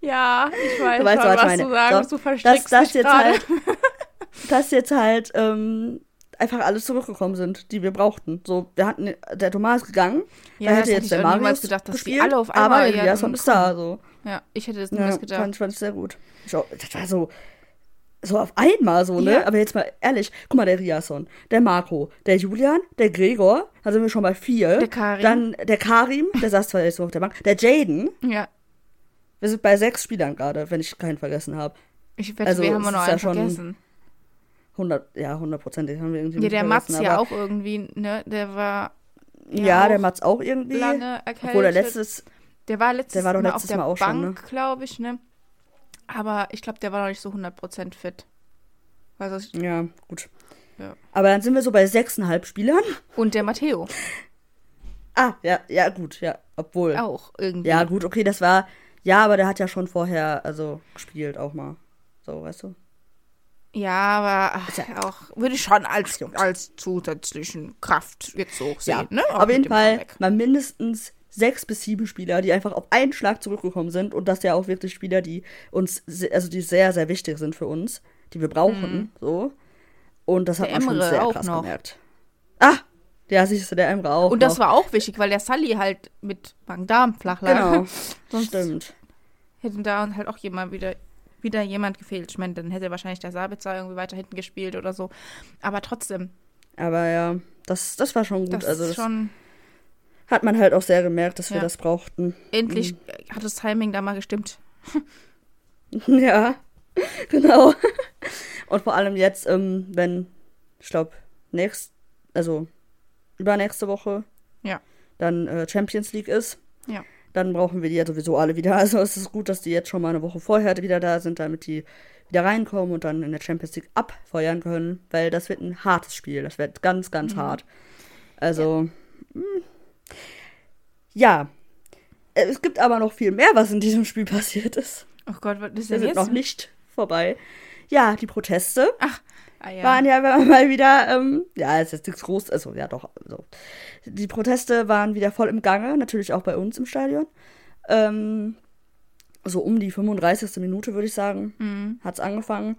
Ja, ich weiß Du weißt, schon, was was du sagst. So, du verstrickst dass das dich jetzt halt, dass jetzt halt ähm, einfach alles zurückgekommen sind, die wir brauchten. So, wir hatten, der Thomas ist gegangen, Ja, da hätte jetzt ich der auch niemals Marius gedacht, dass die gespielt, alle auf einmal aber ja der Jason dann ist da, so. Ja, ich hätte das Ja, niemals gedacht. fand, fand ich sehr gut. Ich auch, das war so, so auf einmal so, ne? Ja. Aber jetzt mal ehrlich, guck mal, der Riason, der Marco, der Julian, der Gregor, da sind wir schon bei vier. Der Karim. Dann der Karim, der saß zwar jetzt noch auf der Bank, der Jaden, Ja, wir sind bei sechs Spielern gerade, wenn ich keinen vergessen habe. ich wette, Also, wir haben noch ist ja einen schon vergessen. 100, ja, hundertprozentig haben wir irgendwie Ja, der Mats ja auch irgendwie, ne? Der war Ja, ja der Mats auch irgendwie. lange erkältet. Obwohl der letztes, Der war letztes Der war doch Mal letztes auf der Mal auch schon, Bank, glaube ich, ne? Aber ich glaube, der war noch nicht so 100% fit. Also, ich- ja, gut. Ja. Aber dann sind wir so bei sechseinhalb Spielern. und der Matteo Ah, ja, ja, gut, ja. Obwohl. auch irgendwie. Ja, gut, okay, das war. Ja, aber der hat ja schon vorher, also gespielt auch mal. So, weißt du? Ja, aber ja- auch würde ich schon als, Ach, als zusätzlichen Kraft jetzt so sehen, ne? Auch auf jeden Fall Comeback. mal mindestens sechs bis sieben Spieler, die einfach auf einen Schlag zurückgekommen sind. Und das ja auch wirklich Spieler, die uns, also die sehr, sehr wichtig sind für uns, die wir brauchen, so. Und das hat Mhm. Der man schon Emre sehr auch krass noch. gemerkt. Ah, ja, siehst du, der Emre auch. Und das noch. war auch wichtig, weil der Sully halt mit Magen-Darm flach lag. Genau, Sonst stimmt. hätte da halt auch jemand wieder, wieder jemand gefehlt. Ich meine, dann hätte wahrscheinlich der Sabitzer irgendwie weiter hinten gespielt oder so. Aber trotzdem, Aber ja, das, das war schon gut. das also das schon hat man halt auch sehr gemerkt, dass wir Ja. das brauchten. endlich Mhm. hat das Timing da mal gestimmt. Ja, genau. Und vor allem jetzt, ähm, wenn, ich glaube, nächst, also übernächste Woche, Ja. dann äh, Champions League ist, Ja. Dann brauchen wir die ja sowieso alle wieder. Also es ist gut, dass die jetzt schon mal eine Woche vorher wieder da sind, damit die wieder reinkommen und dann in der Champions League abfeuern können, weil das wird ein hartes Spiel. Das wird ganz, ganz Mhm. hart. Also, mh. ja. Äh, Es gibt aber noch viel mehr, was in diesem Spiel passiert ist. Oh Gott, was ist Wir denn sind jetzt? noch nicht vorbei. Ja, die Proteste Ah, ja. waren ja mal wieder, ähm, ja, es ist nichts groß, also ja doch, so. Die Proteste waren wieder voll im Gange, natürlich auch bei uns im Stadion. Ähm, so um die 35. Minute, würde ich sagen, Mhm. hat's angefangen.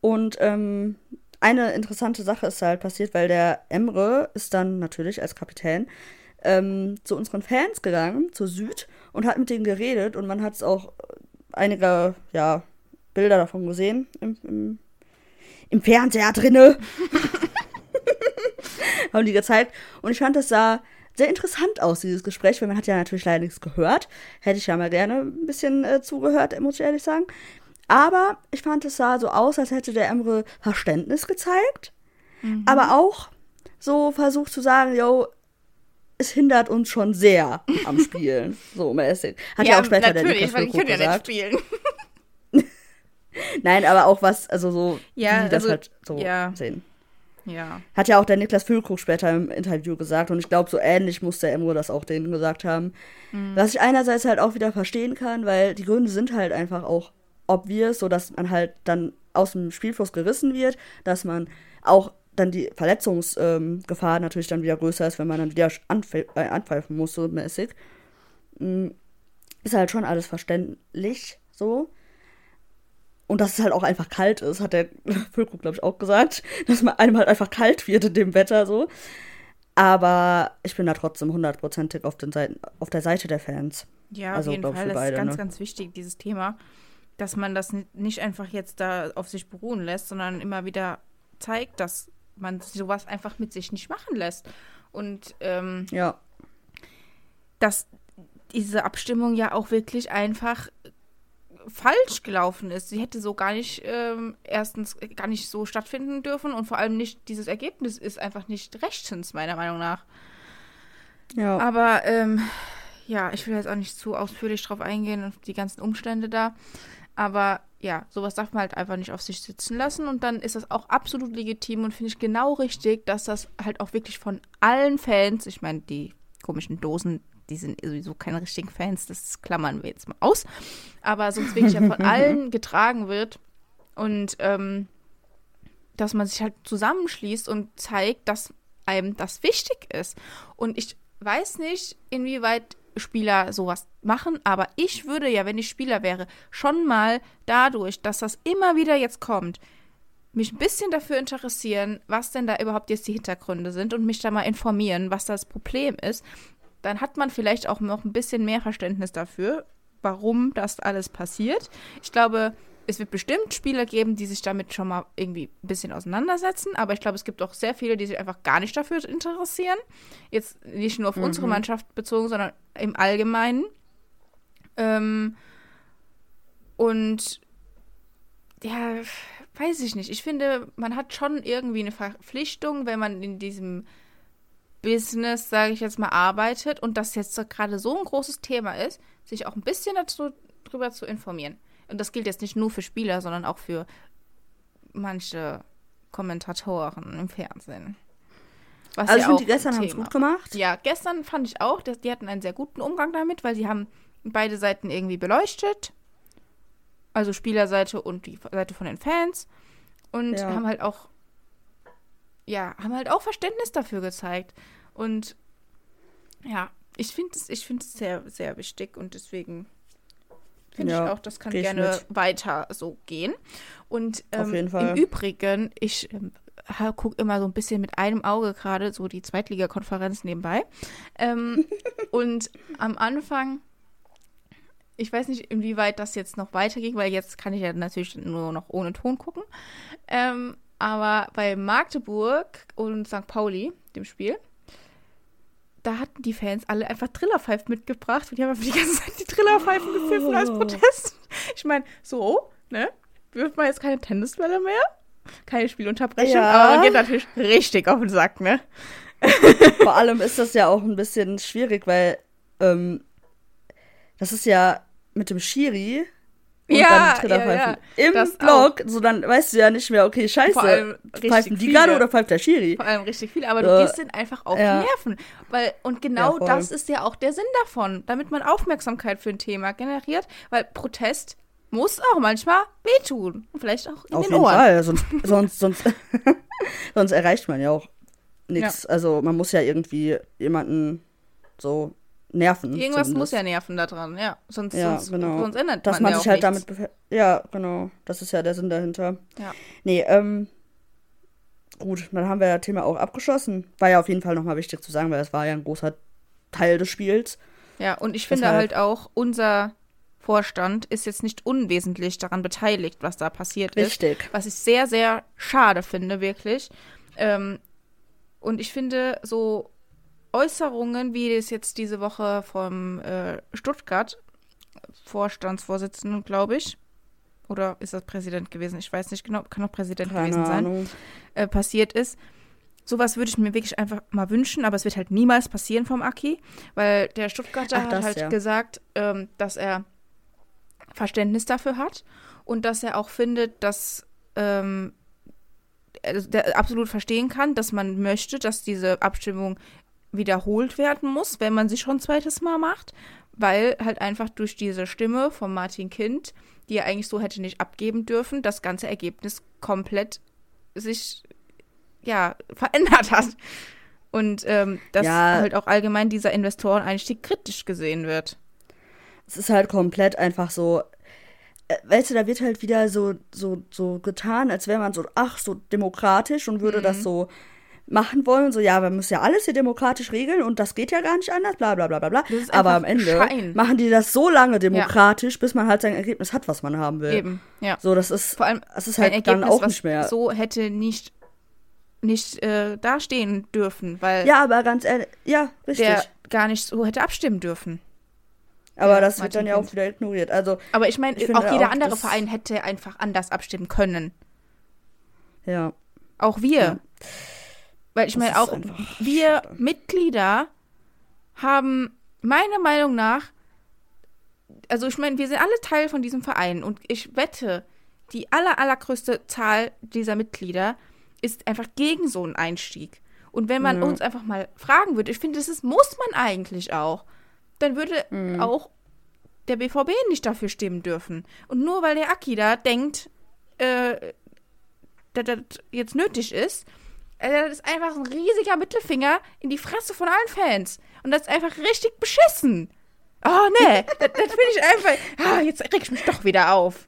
Und ähm, eine interessante Sache ist halt passiert, weil der Emre ist dann natürlich als Kapitän ähm, zu unseren Fans gegangen, zur Süd, und hat mit denen geredet und man hat es auch einige, ja, Bilder davon gesehen im, im, im Fernseher drinne. haben die gezeigt. Und ich fand, das sah sehr interessant aus, dieses Gespräch, weil man hat ja natürlich leider nichts gehört. Hätte ich ja mal gerne ein bisschen äh, zugehört, muss ich ehrlich sagen. Aber ich fand, es sah so aus, als hätte der Emre Verständnis gezeigt. Mhm. Aber auch so versucht zu sagen, yo, es hindert uns schon sehr am Spielen. so mäßig. Hat ja, ja auch später der Niklas weil ich kann ja nicht spielen. Nein, aber auch was, also so, ja, wie die also, das halt so ja. sehen. Ja. Hat ja auch der Niklas Füllkrug später im Interview gesagt und ich glaube, so ähnlich muss der Emre das auch denen gesagt haben. Mhm. Was ich einerseits halt auch wieder verstehen kann, weil die Gründe sind halt einfach auch obvious, so dass man halt dann aus dem Spielfluss gerissen wird, dass man auch dann die Verletzungsgefahr ähm, natürlich dann wieder größer ist, wenn man dann wieder äh, anpfeifen muss, so mäßig. Mhm. Ist halt schon alles verständlich, so. Und dass es halt auch einfach kalt ist, hat der Füllkrug, glaube ich, auch gesagt. Dass man einem halt einfach kalt wird in dem Wetter so. Aber ich bin da trotzdem hundertprozentig auf, auf der Seite der Fans. Ja, also, auf jeden Fall. Das beide, ist ganz, ne? ganz wichtig, dieses Thema. Dass man das nicht einfach jetzt da auf sich beruhen lässt, sondern immer wieder zeigt, dass man sowas einfach mit sich nicht machen lässt. Und ähm, ja. dass diese Abstimmung ja auch wirklich einfach falsch gelaufen ist. Sie hätte so gar nicht, ähm, erstens gar nicht so stattfinden dürfen und vor allem nicht, dieses Ergebnis ist einfach nicht rechtens, meiner Meinung nach. Ja. Aber, ähm, ja, ich will jetzt auch nicht zu ausführlich drauf eingehen und die ganzen Umstände da. Aber ja, sowas darf man halt einfach nicht auf sich sitzen lassen und dann ist das auch absolut legitim und finde ich genau richtig, dass das halt auch wirklich von allen Fans, ich meine, die komischen Dosen die sind sowieso keine richtigen Fans, das klammern wir jetzt mal aus. Aber sonst wirklich ja von allen getragen wird und ähm, dass man sich halt zusammenschließt und zeigt, dass einem das wichtig ist. Und ich weiß nicht, inwieweit Spieler sowas machen, aber ich würde ja, wenn ich Spieler wäre, schon mal dadurch, dass das immer wieder jetzt kommt, mich ein bisschen dafür interessieren, was denn da überhaupt jetzt die Hintergründe sind und mich da mal informieren, was das Problem ist, dann hat man vielleicht auch noch ein bisschen mehr Verständnis dafür, warum das alles passiert. Ich glaube, es wird bestimmt Spieler geben, die sich damit schon mal irgendwie ein bisschen auseinandersetzen, aber ich glaube, es gibt auch sehr viele, die sich einfach gar nicht dafür interessieren. Jetzt nicht nur auf mhm. unsere Mannschaft bezogen, sondern im Allgemeinen. Ähm, und ja, weiß ich nicht. Ich finde, man hat schon irgendwie eine Verpflichtung, wenn man in diesem Business, sage ich jetzt mal, arbeitet und das jetzt gerade so ein großes Thema ist, sich auch ein bisschen dazu, darüber zu informieren. Und das gilt jetzt nicht nur für Spieler, sondern auch für manche Kommentatoren im Fernsehen. Was also ja ich finde, die gestern haben es gut gemacht. Ja, gestern fand ich auch, dass die hatten einen sehr guten Umgang damit, weil sie haben beide Seiten irgendwie beleuchtet. Also Spielerseite und die Seite von den Fans. Und ja. haben halt auch ja, haben halt auch Verständnis dafür gezeigt. Und ja, ich finde es ich sehr, sehr wichtig und deswegen finde ja, ich auch, das kann gerne mit. weiter so gehen. Und ähm, im Übrigen, ich ähm, gucke immer so ein bisschen mit einem Auge gerade so die Zweitligakonferenz nebenbei. Ähm, und am Anfang, ich weiß nicht, inwieweit das jetzt noch weiterging, weil jetzt kann ich ja natürlich nur noch ohne Ton gucken. Ähm, aber bei Magdeburg und St. Pauli, dem Spiel, da hatten die Fans alle einfach Trillerpfeifen mitgebracht und die haben einfach die ganze Zeit die Trillerpfeifen oh. gepfiffen als Protest. Ich meine, so, ne? Wirft man jetzt keine Tennisbälle mehr? Keine Spielunterbrechung, ja. aber man geht natürlich richtig auf den Sack, ne? Vor allem ist das ja auch ein bisschen schwierig, weil ähm, das ist ja mit dem Schiri und ja, dann ja, ja. Im das Block, auch. so dann weißt du ja nicht mehr, okay, scheiße, pfeifen die gerade oder pfeift der Schiri? Vor allem richtig viel, aber du gehst denen einfach auf ja. die Nerven. Weil, und genau ja, das ist ja auch der Sinn davon, damit man Aufmerksamkeit für ein Thema generiert, weil Protest muss auch manchmal wehtun. Und vielleicht auch in auf den jeden Ohren. Fall, sonst, sonst, sonst, sonst erreicht man ja auch nichts. Also man muss ja irgendwie jemanden so nerven. Irgendwas zumindest. muss ja nerven daran, ja. Sonst, ja, sonst, genau. sonst ändert Dass man, man sich halt nichts. damit Ja, genau. Das ist ja der Sinn dahinter. Ja. Nee, ähm. Gut, dann haben wir das Thema auch abgeschlossen. War ja auf jeden Fall nochmal wichtig zu sagen, weil es war ja ein großer Teil des Spiels. Ja, und ich finde halt auch unser Vorstand ist jetzt nicht unwesentlich daran beteiligt, was da passiert Richtig. ist. Was ich sehr, sehr schade finde, wirklich. Ähm, und ich finde, so Äußerungen, wie es jetzt diese Woche vom äh, Stuttgart Vorstandsvorsitzenden, glaube ich, oder ist das Präsident gewesen? Ich weiß nicht genau, kann auch Präsident Keine gewesen sein, Ahnung. äh, passiert ist. Sowas würde ich mir wirklich einfach mal wünschen, aber es wird halt niemals passieren vom Aki, weil der Stuttgarter Ach, hat das, halt ja. gesagt, ähm, dass er Verständnis dafür hat und dass er auch findet, dass ähm, er der absolut verstehen kann, dass man möchte, dass diese Abstimmung wiederholt werden muss, wenn man sie schon ein zweites Mal macht, weil halt einfach durch diese Stimme von Martin Kind, die er eigentlich so hätte nicht abgeben dürfen, das ganze Ergebnis komplett sich ja verändert hat. Und ähm, dass Ja. halt auch allgemein dieser Investoreneinstieg kritisch gesehen wird. Es ist halt komplett einfach so. äh, Weißt du, da wird halt wieder so, so, so getan, als wäre man so, ach, so demokratisch und würde Mhm. das so machen wollen. So, ja, man muss ja alles hier demokratisch regeln und das geht ja gar nicht anders, bla bla bla bla bla. Aber am Ende Schein. machen die das so lange demokratisch, bis man halt sein Ergebnis hat, was man haben will. Eben, ja. So, das ist, Vor allem das ist ein halt dann Ergebnis, auch was nicht mehr. so hätte nicht, nicht äh, dastehen dürfen, weil ja, aber ganz ehrlich, ja, richtig. der gar nicht so hätte abstimmen dürfen. aber ja, das wird dann ja auch wieder ignoriert. Also, Aber ich meine, auch jeder auch, andere Verein hätte einfach anders abstimmen können. ja. Auch wir. Ja. Weil ich meine, auch wir schade. Mitglieder haben meiner Meinung nach, also ich meine, wir sind alle Teil von diesem Verein und ich wette, die aller, allergrößte Zahl dieser Mitglieder ist einfach gegen so einen Einstieg. Und wenn man Ja. uns einfach mal fragen würde, ich finde, das ist, muss man eigentlich auch, dann würde Mhm. auch der BVB nicht dafür stimmen dürfen. Und nur weil der Aki da denkt, äh, dass das jetzt nötig ist, das ist einfach ein riesiger Mittelfinger in die Fresse von allen Fans. Und das ist einfach richtig beschissen. Oh, nee, das, das finde ich einfach. Ah, jetzt reg ich mich doch wieder auf.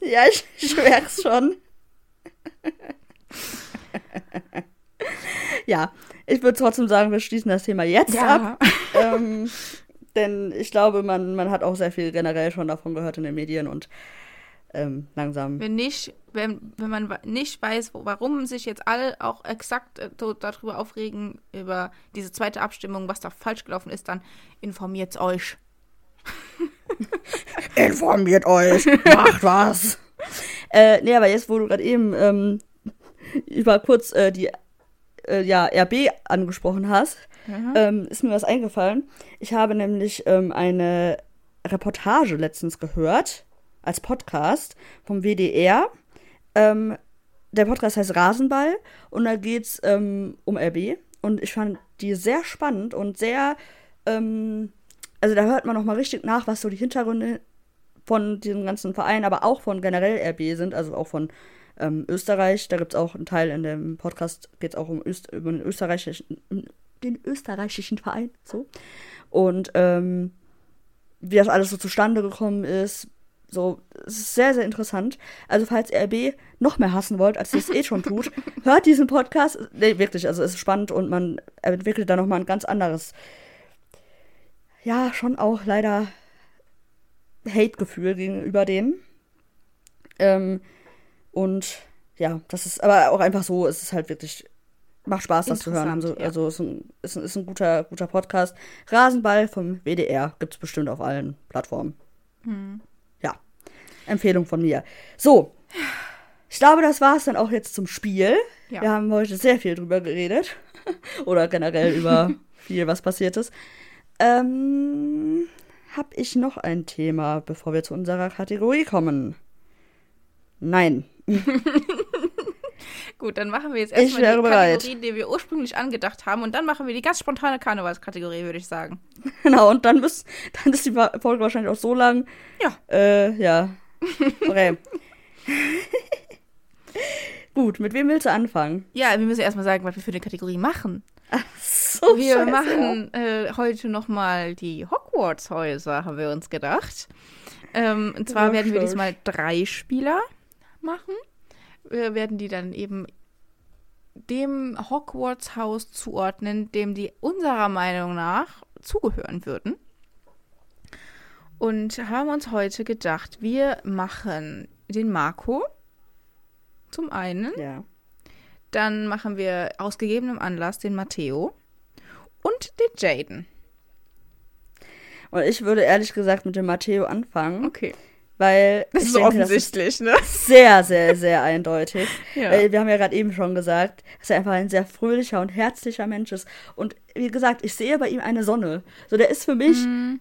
Ja, ich, ich merk's schon. ja, ich würde trotzdem sagen, wir schließen das Thema jetzt ab. Ähm, denn ich glaube, man, man hat auch sehr viel generell schon davon gehört in den Medien und ähm, langsam. Wenn nicht, wenn, wenn man nicht weiß, wo, warum sich jetzt alle auch exakt äh, darüber aufregen, über diese zweite Abstimmung, was da falsch gelaufen ist, dann informiert euch. Informiert euch, macht was. äh, nee, aber jetzt, wo du gerade eben ähm, über kurz äh, die äh, ja, RB angesprochen hast, ähm, ist mir was eingefallen. Ich habe nämlich ähm, eine Reportage letztens gehört, als Podcast vom WDR. Ähm, der Podcast heißt Rasenball und da geht es ähm, um RB. Und ich fand die sehr spannend und sehr, ähm, also da hört man noch mal richtig nach, was so die Hintergründe von diesem ganzen Verein, aber auch von generell RB sind, also auch von ähm, Österreich. Da gibt es auch einen Teil in dem Podcast, geht es auch um Öst über den österreichischen, den österreichischen Verein, so. Und ähm, wie das alles so zustande gekommen ist, so, es ist sehr, sehr interessant. Also, falls ihr RB noch mehr hassen wollt, als ihr es eh schon tut, hört diesen Podcast. Nee, wirklich, also es ist spannend und man entwickelt da nochmal ein ganz anderes, ja, schon auch leider Hate-Gefühl gegenüber denen. Ähm, und ja, das ist aber auch einfach so, es ist halt wirklich, macht Spaß, das zu hören. Also, ja. also es ist ein, ist, ein, ist ein guter, guter Podcast. Rasenball vom WDR gibt es bestimmt auf allen Plattformen. Hm. Empfehlung von mir. So, ich glaube, das war es dann auch jetzt zum Spiel. Ja. Wir haben heute sehr viel drüber geredet. Oder generell über viel, was passiert ist. Ähm, hab ich noch ein Thema, bevor wir zu unserer Kategorie kommen? Nein. Gut, dann machen wir jetzt erstmal die bereit. Kategorie, die wir ursprünglich angedacht haben. Und dann machen wir die ganz spontane Karnevalskategorie, würde ich sagen. Genau, und dann, müsst, dann ist die Folge wahrscheinlich auch so lang. Ja. Äh, ja. Okay. Gut, mit wem willst du anfangen? Ja, wir müssen erstmal sagen, was wir für eine Kategorie machen. So, Wir scheiße. machen äh, heute nochmal die Hogwarts-Häuser, haben wir uns gedacht. Ähm, und zwar Ja, werden wir diesmal drei Spieler machen. Wir werden die dann eben dem Hogwarts-Haus zuordnen, dem die unserer Meinung nach zugehören würden. Und haben uns heute gedacht, wir machen den Marco zum einen. Ja. Dann machen wir aus gegebenem Anlass den Matteo und den Jaden. Und ich würde ehrlich gesagt mit dem Matteo anfangen, Okay. weil Das ist denke, offensichtlich, ne? Das ist sehr, sehr, sehr eindeutig. Ja. Weil wir haben ja gerade eben schon gesagt, dass er einfach ein sehr fröhlicher und herzlicher Mensch ist. Und wie gesagt, ich sehe bei ihm eine Sonne. So, der ist für mich Mhm.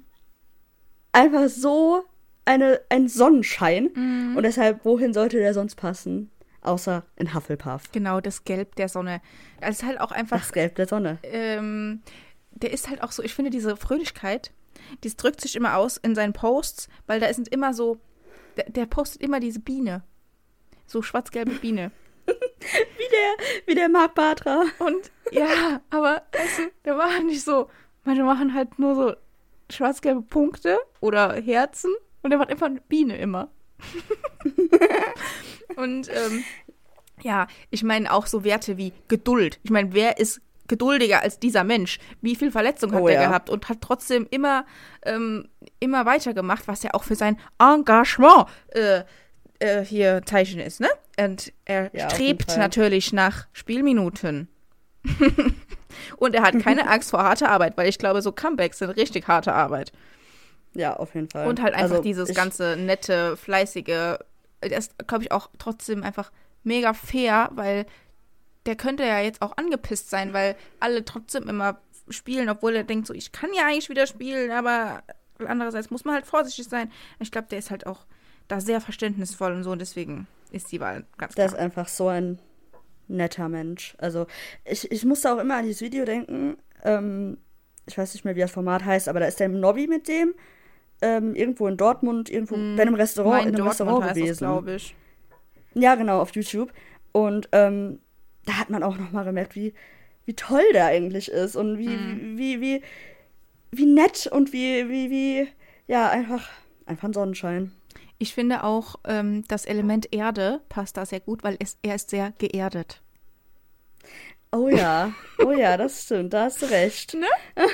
Einfach so eine, ein Sonnenschein. Mhm. Und deshalb, wohin sollte der sonst passen? Außer in Hufflepuff. Genau, das Gelb der Sonne. Das ist halt auch einfach Das Gelb der Sonne. ähm, der ist halt auch so, ich finde diese Fröhlichkeit, die drückt sich immer aus in seinen Posts, weil da sind immer so, der, der postet immer diese Biene. So schwarz-gelbe Biene. Wie der, wie der Mark Bartra. Und ja, aber weißt du, der macht halt nicht so, manche machen halt nur so schwarz-gelbe Punkte oder Herzen und der macht einfach eine Biene immer. und ähm, ja, ich meine auch so Werte wie Geduld. Ich meine, wer ist geduldiger als dieser Mensch? Wie viel Verletzung hat Oh, er ja. gehabt und hat trotzdem immer, ähm, immer weitergemacht, was ja auch für sein Engagement äh, äh, hier Zeichen ist, ne? Und er Ja, strebt natürlich nach Spielminuten. und er hat keine Angst vor harter Arbeit, weil ich glaube, so Comebacks sind richtig harte Arbeit. Ja, auf jeden Fall. Und halt einfach Also, dieses ganze nette, fleißige. Der ist, glaube ich, auch trotzdem einfach mega fair, weil der könnte ja jetzt auch angepisst sein, weil alle trotzdem immer spielen, obwohl er denkt, so, ich kann ja eigentlich wieder spielen, aber andererseits muss man halt vorsichtig sein. Ich glaube, der ist halt auch da sehr verständnisvoll und so und deswegen ist die Wahl ganz Der klar. ist einfach so ein netter Mensch. Also, ich, ich musste auch immer an dieses Video denken. Ähm, ich weiß nicht mehr, wie das Format heißt, aber da ist der im Nobby mit dem. Ähm, irgendwo in Dortmund, irgendwo bei einem Restaurant, in einem Dortmund Restaurant gewesen. glaube ich. Ja, genau, auf YouTube. Und ähm, da hat man auch nochmal gemerkt, wie, wie toll der eigentlich ist und wie, Mhm. wie, wie, wie nett und wie, wie, wie, ja, einfach, einfach ein Sonnenschein. Ich finde auch, ähm, das Element Erde passt da sehr gut, weil es, er ist sehr geerdet. Oh ja, oh ja, das stimmt, da hast du recht. Ne?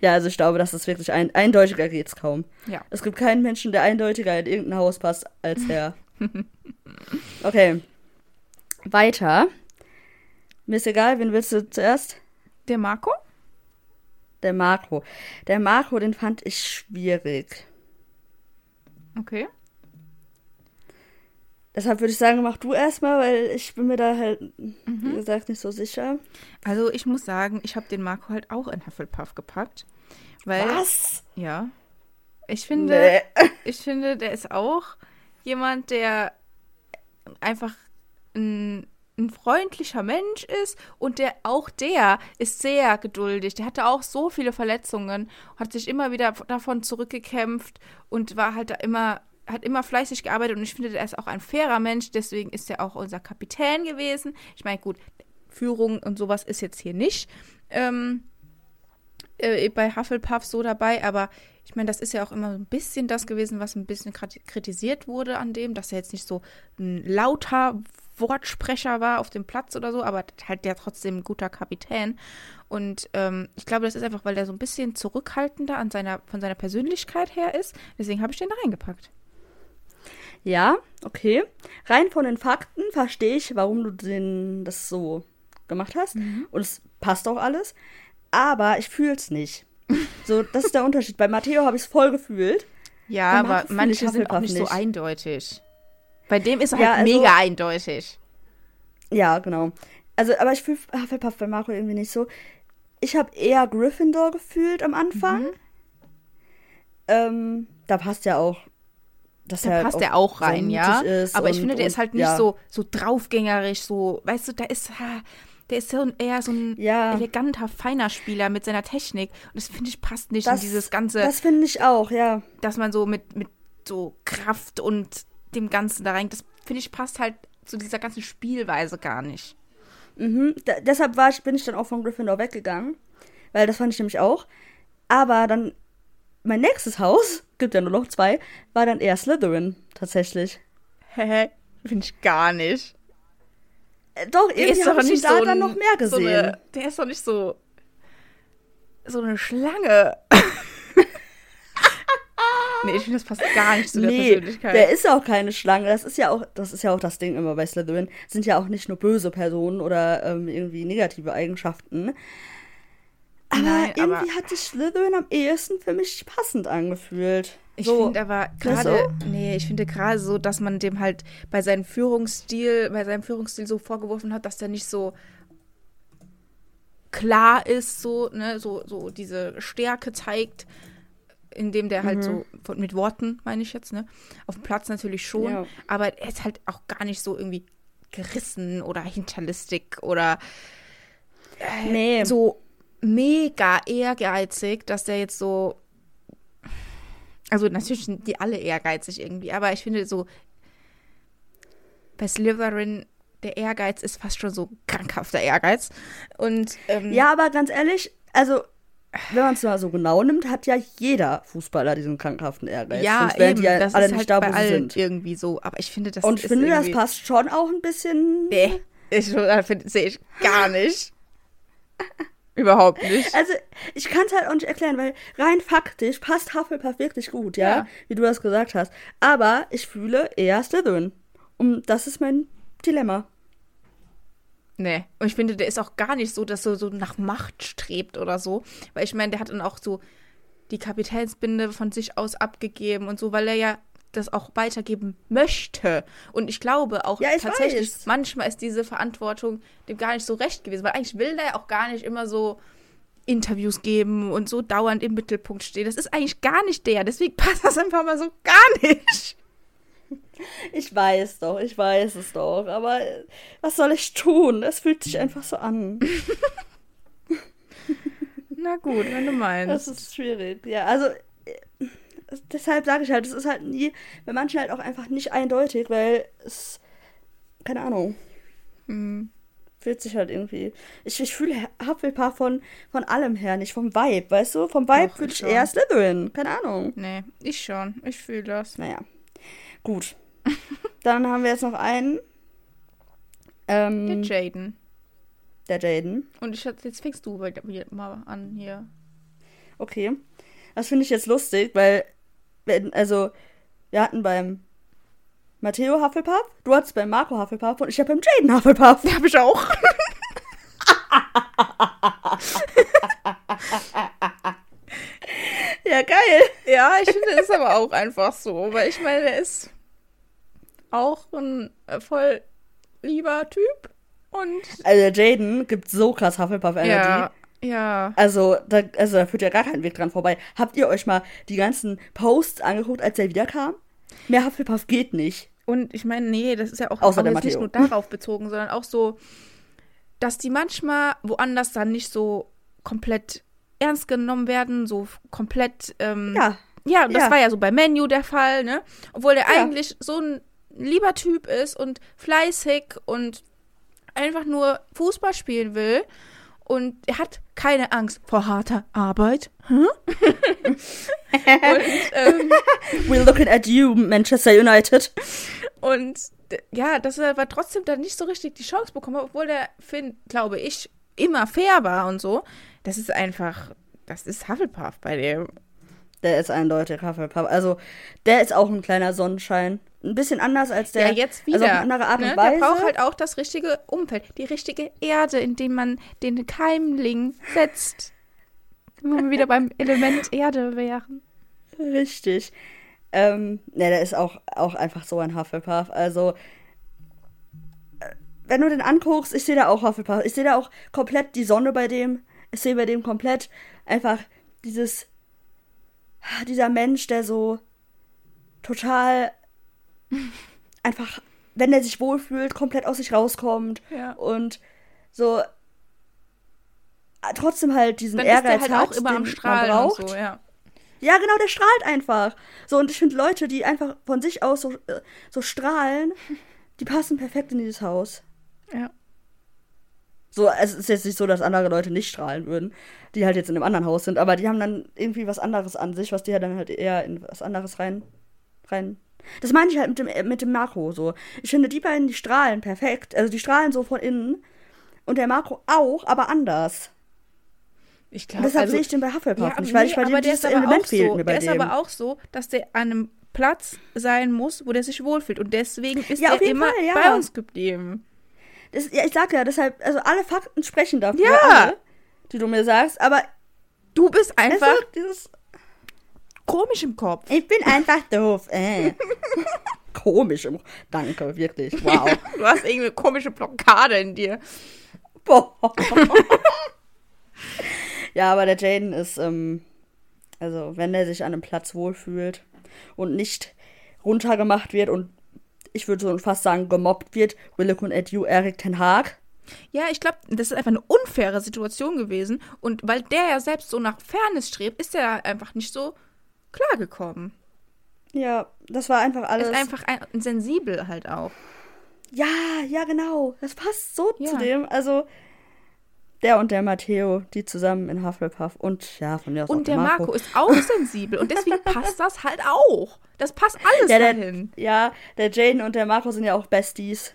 ja, also ich glaube, das ist wirklich ein, eindeutiger geht's kaum. Ja. Es gibt keinen Menschen, der eindeutiger in irgendein Haus passt als er. Okay. Weiter. Mir ist egal, wen willst du zuerst? Der Marco? Der Marco. Der Marco, den fand ich schwierig. Okay. Deshalb würde ich sagen, mach du erstmal, weil ich bin mir da halt, Mhm. wie gesagt, nicht so sicher. Also ich muss sagen, ich habe den Marco halt auch in Hufflepuff gepackt. Weil, Was? ja. Ich finde, Nee. ich finde, der ist auch jemand, der einfach ein, ein freundlicher Mensch ist und der auch der ist sehr geduldig. Der hatte auch so viele Verletzungen, hat sich immer wieder davon zurückgekämpft und war halt da immer hat immer fleißig gearbeitet und ich finde, der ist auch ein fairer Mensch, deswegen ist er auch unser Kapitän gewesen. Ich meine, gut, Führung und sowas ist jetzt hier nicht ähm, äh, bei Hufflepuff so dabei, aber ich meine, das ist ja auch immer ein bisschen das gewesen, was ein bisschen kritisiert wurde an dem, dass er jetzt nicht so ein lauter Wortsprecher war auf dem Platz oder so, aber halt der trotzdem ein guter Kapitän. Und ähm, ich glaube, das ist einfach, weil der so ein bisschen zurückhaltender an seiner, von seiner Persönlichkeit her ist. Deswegen habe ich den da reingepackt. Ja, okay. Rein von den Fakten verstehe ich, warum du den, das so gemacht hast. Mhm. Und es passt auch alles. Aber ich fühle es nicht. So, das ist der Unterschied. Bei Matteo habe ich es voll gefühlt. Ja, aber manche sind auch Hufflepuff nicht so nicht. eindeutig. Bei dem ist er Ja, halt also- mega eindeutig. Ja, genau. Also, aber ich fühle Hufflepuff bei Marco irgendwie nicht so. Ich habe eher Gryffindor gefühlt am Anfang. Mhm. Ähm, da passt ja auch. Dass Da er halt passt er auch so rein, ja. mutig ist Aber ich und- finde, der und- ist halt nicht ja. so, so draufgängerisch, so, weißt du, da ist, der ist so eher so ein Ja. eleganter, feiner Spieler mit seiner Technik. Und das finde ich passt nicht Das, in dieses ganze, Das finde ich auch, ja. dass man so mit, mit so Kraft und dem Ganzen da rein, das finde ich passt halt zu dieser ganzen Spielweise gar nicht. Mhm. Da, deshalb war ich, bin ich dann auch von Gryffindor weggegangen. Weil das fand ich nämlich auch. Aber dann, mein nächstes Haus, gibt ja nur noch zwei, war dann eher Slytherin, tatsächlich. Hä? Finde ich gar nicht. Äh, doch, irgendwie habe ich da so dann noch mehr So gesehen. eine, der ist doch nicht so, so eine Schlange. Nee, ich finde, das passt gar nicht zu der nee, Persönlichkeit. der ist auch keine Schlange. Das ist ja auch, das ist ja auch das Ding immer bei Slytherin. Sind ja auch nicht nur böse Personen oder ähm, irgendwie negative Eigenschaften. Aber Nein, irgendwie aber- hat sich Slytherin am ehesten für mich passend angefühlt. Ich so. finde aber gerade, nee, ich finde gerade so, dass man dem halt bei seinem Führungsstil, bei seinem Führungsstil so vorgeworfen hat, dass der nicht so klar ist, so, ne, so, so diese Stärke zeigt, indem der Mhm. halt so, von, mit Worten meine ich jetzt, ne, auf dem Platz natürlich schon, Ja. aber er ist halt auch gar nicht so irgendwie gerissen oder hinterlistig oder äh, Nee. so mega ehrgeizig, dass der jetzt so. Also natürlich sind die alle ehrgeizig irgendwie, aber ich finde so bei Slytherin der Ehrgeiz ist fast schon so krankhafter Ehrgeiz und ähm, Ja, aber ganz ehrlich, also wenn man es mal so genau nimmt, hat ja jeder Fußballer diesen krankhaften Ehrgeiz. ja Sonst eben, die ja das alle ist nicht halt da, bei wo sie sind. irgendwie so, aber ich finde das Und ich ist finde, das passt schon auch ein bisschen. Nee, ich sehe ich gar nicht. Überhaupt nicht. Also, ich kann es halt auch nicht erklären, weil rein faktisch passt Hufflepuff wirklich gut, ja? Ja. Wie du das gesagt hast. Aber ich fühle eher Slytherin. Und das ist mein Dilemma. Nee. Und ich finde, der ist auch gar nicht so, dass er so nach Macht strebt oder so. Weil ich meine, der hat dann auch so die Kapitänsbinde von sich aus abgegeben und so, weil er ja das auch weitergeben möchte. Und ich glaube auch Ja, ich tatsächlich, weiß. manchmal ist diese Verantwortung dem gar nicht so recht gewesen, weil eigentlich will der auch gar nicht immer so Interviews geben und so dauernd im Mittelpunkt stehen. Das ist eigentlich gar nicht der. Deswegen passt das einfach mal so gar nicht. Ich weiß doch, ich weiß es doch. Aber äh, was soll ich tun? Es fühlt sich einfach so an. Na gut, wenn du Das meinst. ist schwierig. Ja, also. äh, Deshalb sage ich halt, es ist halt nie, bei manchen halt auch einfach nicht eindeutig, weil es. Keine Ahnung. Hm. Fühlt sich halt irgendwie. Ich, ich fühle Hufflepuff von, von allem her, nicht vom Vibe, weißt du? Vom Vibe Doch, fühle ich ich eher Slytherin. Keine Ahnung. Nee, ich schon. Ich fühle das. Naja. Gut. Dann haben wir jetzt noch einen. Der Ähm, Jaden. der Jaden. Und ich, jetzt fängst du mal an hier. Okay. Das finde ich jetzt lustig, weil, wenn, also, wir hatten beim Matteo Hufflepuff, du hattest beim Marco Hufflepuff und ich habe beim Jaden Hufflepuff. Den habe ich auch. Ja, geil. ja, ich finde es aber auch einfach so, weil ich meine, der ist auch ein äh, voll lieber Typ und Also, Jaden gibt so krass Hufflepuff-Energy. ja, ja. Also da, also, da führt ja gar kein Weg dran vorbei. Habt ihr euch mal die ganzen Posts angeguckt, als er wiederkam? Mehr Hufflepuff geht nicht. Und ich meine, nee, das ist ja auch, Außer auch nicht nur darauf bezogen, sondern auch so, dass die manchmal woanders dann nicht so komplett ernst genommen werden, so komplett ähm, Ja. Ja, das Ja. war ja so bei Menu der Fall, ne? Obwohl der Ja. eigentlich so ein lieber Typ ist und fleißig und einfach nur Fußball spielen will. Und er hat keine Angst vor harter Arbeit. Hm? und, ähm, We're looking at you, Manchester United. und ja, dass er aber trotzdem dann nicht so richtig die Chance bekommen hat, obwohl der Finn, glaube ich, immer fair war und so. Das ist einfach, das ist Hufflepuff bei dem. Der ist eindeutig Hufflepuff. Also, der ist auch ein kleiner Sonnenschein. Ein bisschen anders als der. ja, jetzt wieder. Also auf eine andere Art ne? und Weise. Der braucht halt auch das richtige Umfeld, die richtige Erde, in dem man den Keimling setzt. Wo wir wieder beim Element Erde wären. Richtig. Ähm, ne, der ist auch, auch einfach so ein Hufflepuff. Also, äh, wenn du den anguckst, ich sehe da auch Hufflepuff. Ich sehe da auch komplett die Sonne bei dem. Ich sehe bei dem komplett einfach dieses, dieser Mensch, der so total einfach, wenn er sich wohlfühlt, komplett aus sich rauskommt Ja. und so trotzdem halt diesen Dann Ehrgeiz halt hat, auch immer am Strahlen braucht. und so, ja. Ja, genau, der strahlt einfach. So, und ich finde Leute, die einfach von sich aus so, äh, so strahlen, die passen perfekt in dieses Haus. Ja. So, es ist jetzt nicht so, dass andere Leute nicht strahlen würden, die halt jetzt in einem anderen Haus sind, aber die haben dann irgendwie was anderes an sich, was die ja dann halt eher in was anderes rein. rein. Das meine ich halt mit dem, äh, mit dem Marco so. Ich finde, die beiden, die strahlen perfekt. Also die strahlen so von innen. Und der Marco auch, aber anders. Ich glaube, deshalb also, sehe ich den bei Hufflepuff ja, nicht, weil nee, ich bei dem dieses ist aber Element auch fehlt so, mir bei der ist dem. aber auch so, dass der an einem Platz sein muss, wo der sich wohlfühlt. Und deswegen ist Ja, jeden immer Fall, ja. bei uns geblieben. Das, ja, ich sag ja, deshalb, also alle Fakten sprechen dafür, Ja. alle, die du mir sagst, aber Du bist einfach dieses, komisch im Kopf. ich bin einfach doof. Äh. Komisch. im- Danke, wirklich. Wow. Du hast irgendeine komische Blockade in dir. Boah. ja, aber der Jaden ist, ähm, also wenn er sich an einem Platz wohlfühlt und nicht runtergemacht wird und ich würde so fast sagen gemobbt wird, Willow und Edu, Eric Ten Haag. Ja, ich glaube, das ist einfach eine unfaire Situation gewesen. Und weil der ja selbst so nach Fairness strebt, ist er einfach nicht so klargekommen. Ja, das war einfach alles. ist einfach ein, sensibel halt auch. ja, ja, genau. Das passt so Ja. zu dem. Also der und der Matteo, die zusammen in Hufflepuff und ja, von mir aus auch Und der Marco ist auch sensibel. Und deswegen passt das halt auch. Das passt alles Ja, der, dahin. ja, der Jaden und der Marco sind ja auch Besties.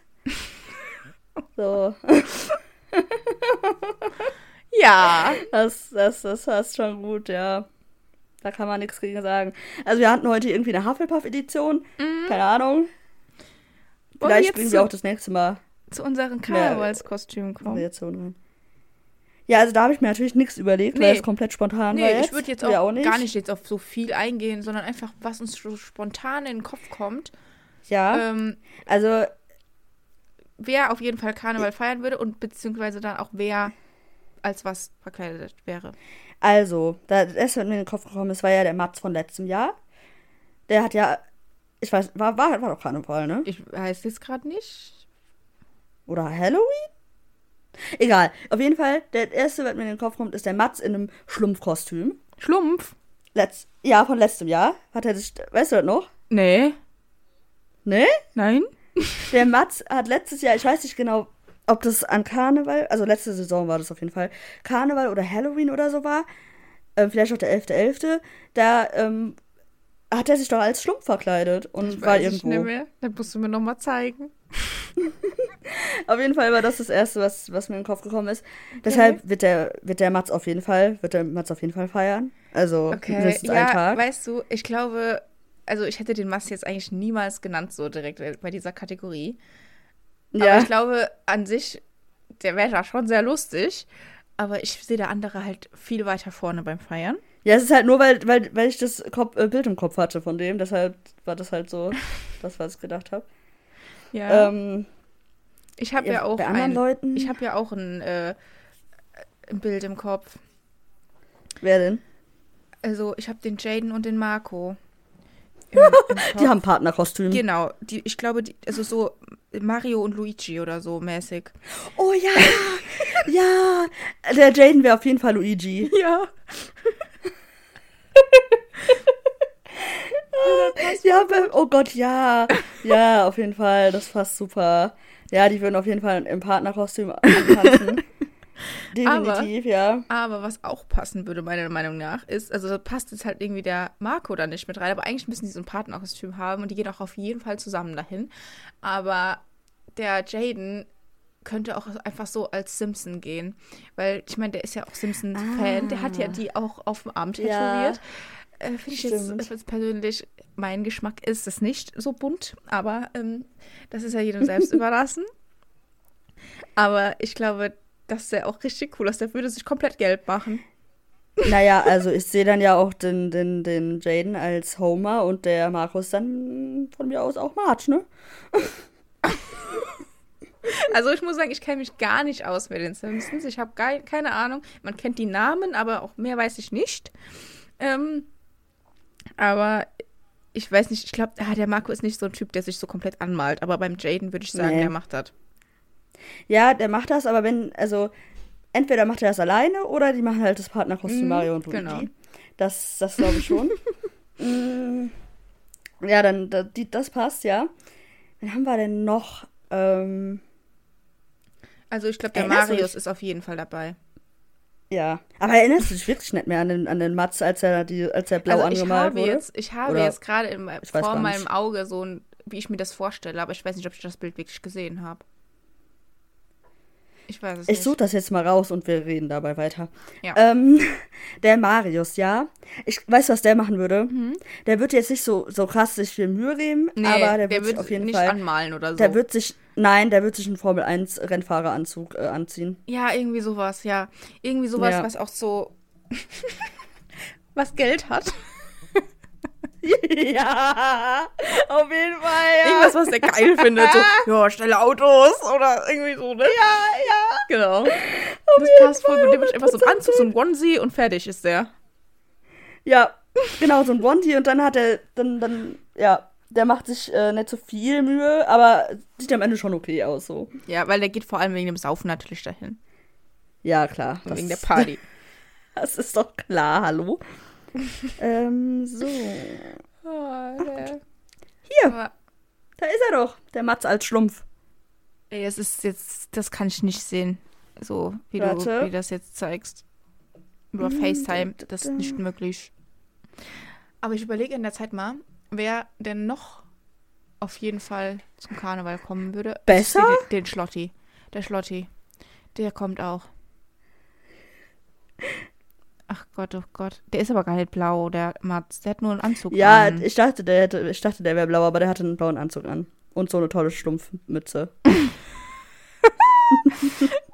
So, Ja. das, das, das passt schon gut, ja. Da kann man nichts gegen sagen. Also wir hatten heute irgendwie eine Hufflepuff-Edition. Keine Ahnung. Vielleicht bringen wir auch das nächste Mal Zu unseren Karnevalskostümen kommen. Variationen rein. Ja, also da habe ich mir natürlich nichts überlegt, weil Nee. es komplett spontan war Nee, jetzt. ich würde jetzt Wir auch, gar nicht jetzt auf so viel eingehen, sondern einfach, was uns so spontan in den Kopf kommt. Ja, Ähm, also wer auf jeden Fall Karneval feiern würde und beziehungsweise dann auch wer als was verkleidet wäre. Also, da das erste, was mir in den Kopf gekommen ist, war ja der Mats von letztem Jahr. Der hat ja, ich weiß, war, war, war doch Karneval, ne? Ich weiß jetzt gerade nicht. Oder Halloween? Egal. Auf jeden Fall, der erste, was mir in den Kopf kommt, ist der Mats in einem Schlumpfkostüm. Schlumpf? Letz ja, von letztem Jahr. Hat er sich, weißt du das noch? Nee. Ne? Nein? Der Mats hat letztes Jahr, ich weiß nicht genau, ob das an Karneval, also letzte Saison war das auf jeden Fall, Karneval oder Halloween oder so war, ähm, vielleicht auch der 11.11., da ähm, hat er sich doch als Schlumpf verkleidet und war Weiß ich irgendwo. nicht mehr. Dann musst du mir nochmal zeigen. Auf jeden Fall war das das Erste, was, was mir in den Kopf gekommen ist. Deshalb wird der, wird der Mats auf jeden Fall, wird der Mats auf jeden Fall feiern. Also Okay, mindestens einen ja, Tag. weißt du, ich glaube, also ich hätte den Mast jetzt eigentlich niemals genannt, so direkt bei dieser Kategorie. Aber ja. ich glaube, an sich, der wäre da schon sehr lustig. Aber ich sehe der andere halt viel weiter vorne beim Feiern. ja, es ist halt nur, weil, weil, weil ich das Kopf, äh, Bild im Kopf hatte von dem. Deshalb war das halt so, das, was ich gedacht habe. Ja. Ähm, ich habe ja, ja, auch bei anderen ein, Leuten- Ich habe ja auch ein, äh, ein Bild im Kopf. wer denn? Also, ich habe den Jaden und den Marco. Im, im. Die haben Partnerkostüm. Genau, die, ich glaube, die, also so Mario und Luigi oder so mäßig. Oh ja! ja! Der Jaden wäre auf jeden Fall Luigi. Ja. Ja, oh Gott, ja. Ja, auf jeden Fall. Das passt super. Ja, die würden auf jeden Fall im Partnerkostüm antanzen. Definitiv, ja. Aber was auch passen würde, meiner Meinung nach, ist, also da passt jetzt halt irgendwie der Marco da nicht mit rein, aber eigentlich müssen die so ein Partnerkostüm haben und die gehen auch auf jeden Fall zusammen dahin. Aber der Jaden könnte auch einfach so als Simpson gehen, weil ich meine, der ist ja auch Simpson-Fan, der hat ja die auch auf dem Arm Ah. Ja. tätowiert. Äh, Finde ich jetzt, Stimmt. jetzt persönlich, mein Geschmack ist es nicht so bunt, aber ähm, das ist ja jedem selbst überlassen. Aber ich glaube, das sähe auch richtig cool aus. Der würde sich komplett gelb machen. Naja, also ich sehe dann ja auch den, den, den Jaden als Homer und der Markus dann von mir aus auch Marge, ne? Also ich muss sagen, ich kenne mich gar nicht aus mit den Simpsons. Ich habe keine Ahnung. Man kennt die Namen, aber auch mehr weiß ich nicht. Ähm, aber ich weiß nicht, ich glaube, ah, der Marco ist nicht so ein Typ, der sich so komplett anmalt. Aber beim Jaden würde ich sagen, Nee. der macht das. Ja, der macht das, aber wenn, also entweder macht er das alleine oder die machen halt das Partnerkostüm Mhm, Mario und Luigi. genau. Das, das glaube ich schon. Mm, ja, dann, da, die, das passt, ja. Wen haben wir denn noch? Ähm, Also ich glaube, der Marius ist auf jeden Fall dabei. ja. Aber erinnerst du dich wirklich nicht mehr an den, an den Mats, als er, die, als er blau also ich angemalt habe wurde? jetzt, ich habe Oder- jetzt gerade vor meinem. Auge so ein, wie ich mir das vorstelle, aber ich weiß nicht, ob ich das Bild wirklich gesehen habe. Ich weiß es Ich nicht. suche das jetzt mal raus und wir reden dabei weiter. Ja. Ähm, der Marius, ja. Ich weiß, was der machen würde. Mhm. Der wird jetzt nicht so, so krass sich viel Mühe geben, Nee, aber der, wird, wird sich auf jeden nicht Fall. anmalen oder so. Der wird sich. Nein, der wird sich einen Formel 1 Rennfahreranzug äh, anziehen. ja, irgendwie sowas, ja. Irgendwie sowas, Ja. was auch so. was Geld hat. ja, auf jeden Fall, ja. Irgendwas, was der geil findet. So, ja, schnelle Autos oder irgendwie so, ne? Ja, ja. Genau. das passt voll gut. Der wird einfach so ein Anzug, so ein Onesie und fertig ist der. Ja, genau, so ein Bondi und dann hat er, dann, dann, ja, der macht sich äh, nicht so viel Mühe, aber sieht am Ende schon okay aus, so. Ja, weil der geht vor allem wegen dem Saufen natürlich dahin. Ja, klar. Wegen der Party. Das ist doch klar, hallo. Ähm, so. Aber, Hier, da ist er doch, der Matz als Schlumpf. ey, es ist jetzt, das kann ich nicht sehen. So, wie Warte. du wie das jetzt zeigst. Über Hm, FaceTime, da, da, das da. ist nicht möglich. Aber ich überlege in der Zeit mal, wer denn noch auf jeden Fall zum Karneval kommen würde. Besser? Den, den Schlotti. Der Schlotti. Der kommt auch. Ach Gott, oh Gott. Der ist aber gar nicht blau, der Mats. Der hat nur einen Anzug Ja, an. ich dachte, der hätte, ich dachte, der wäre blau, aber der hatte einen blauen Anzug an. Und so eine tolle Schlumpfmütze.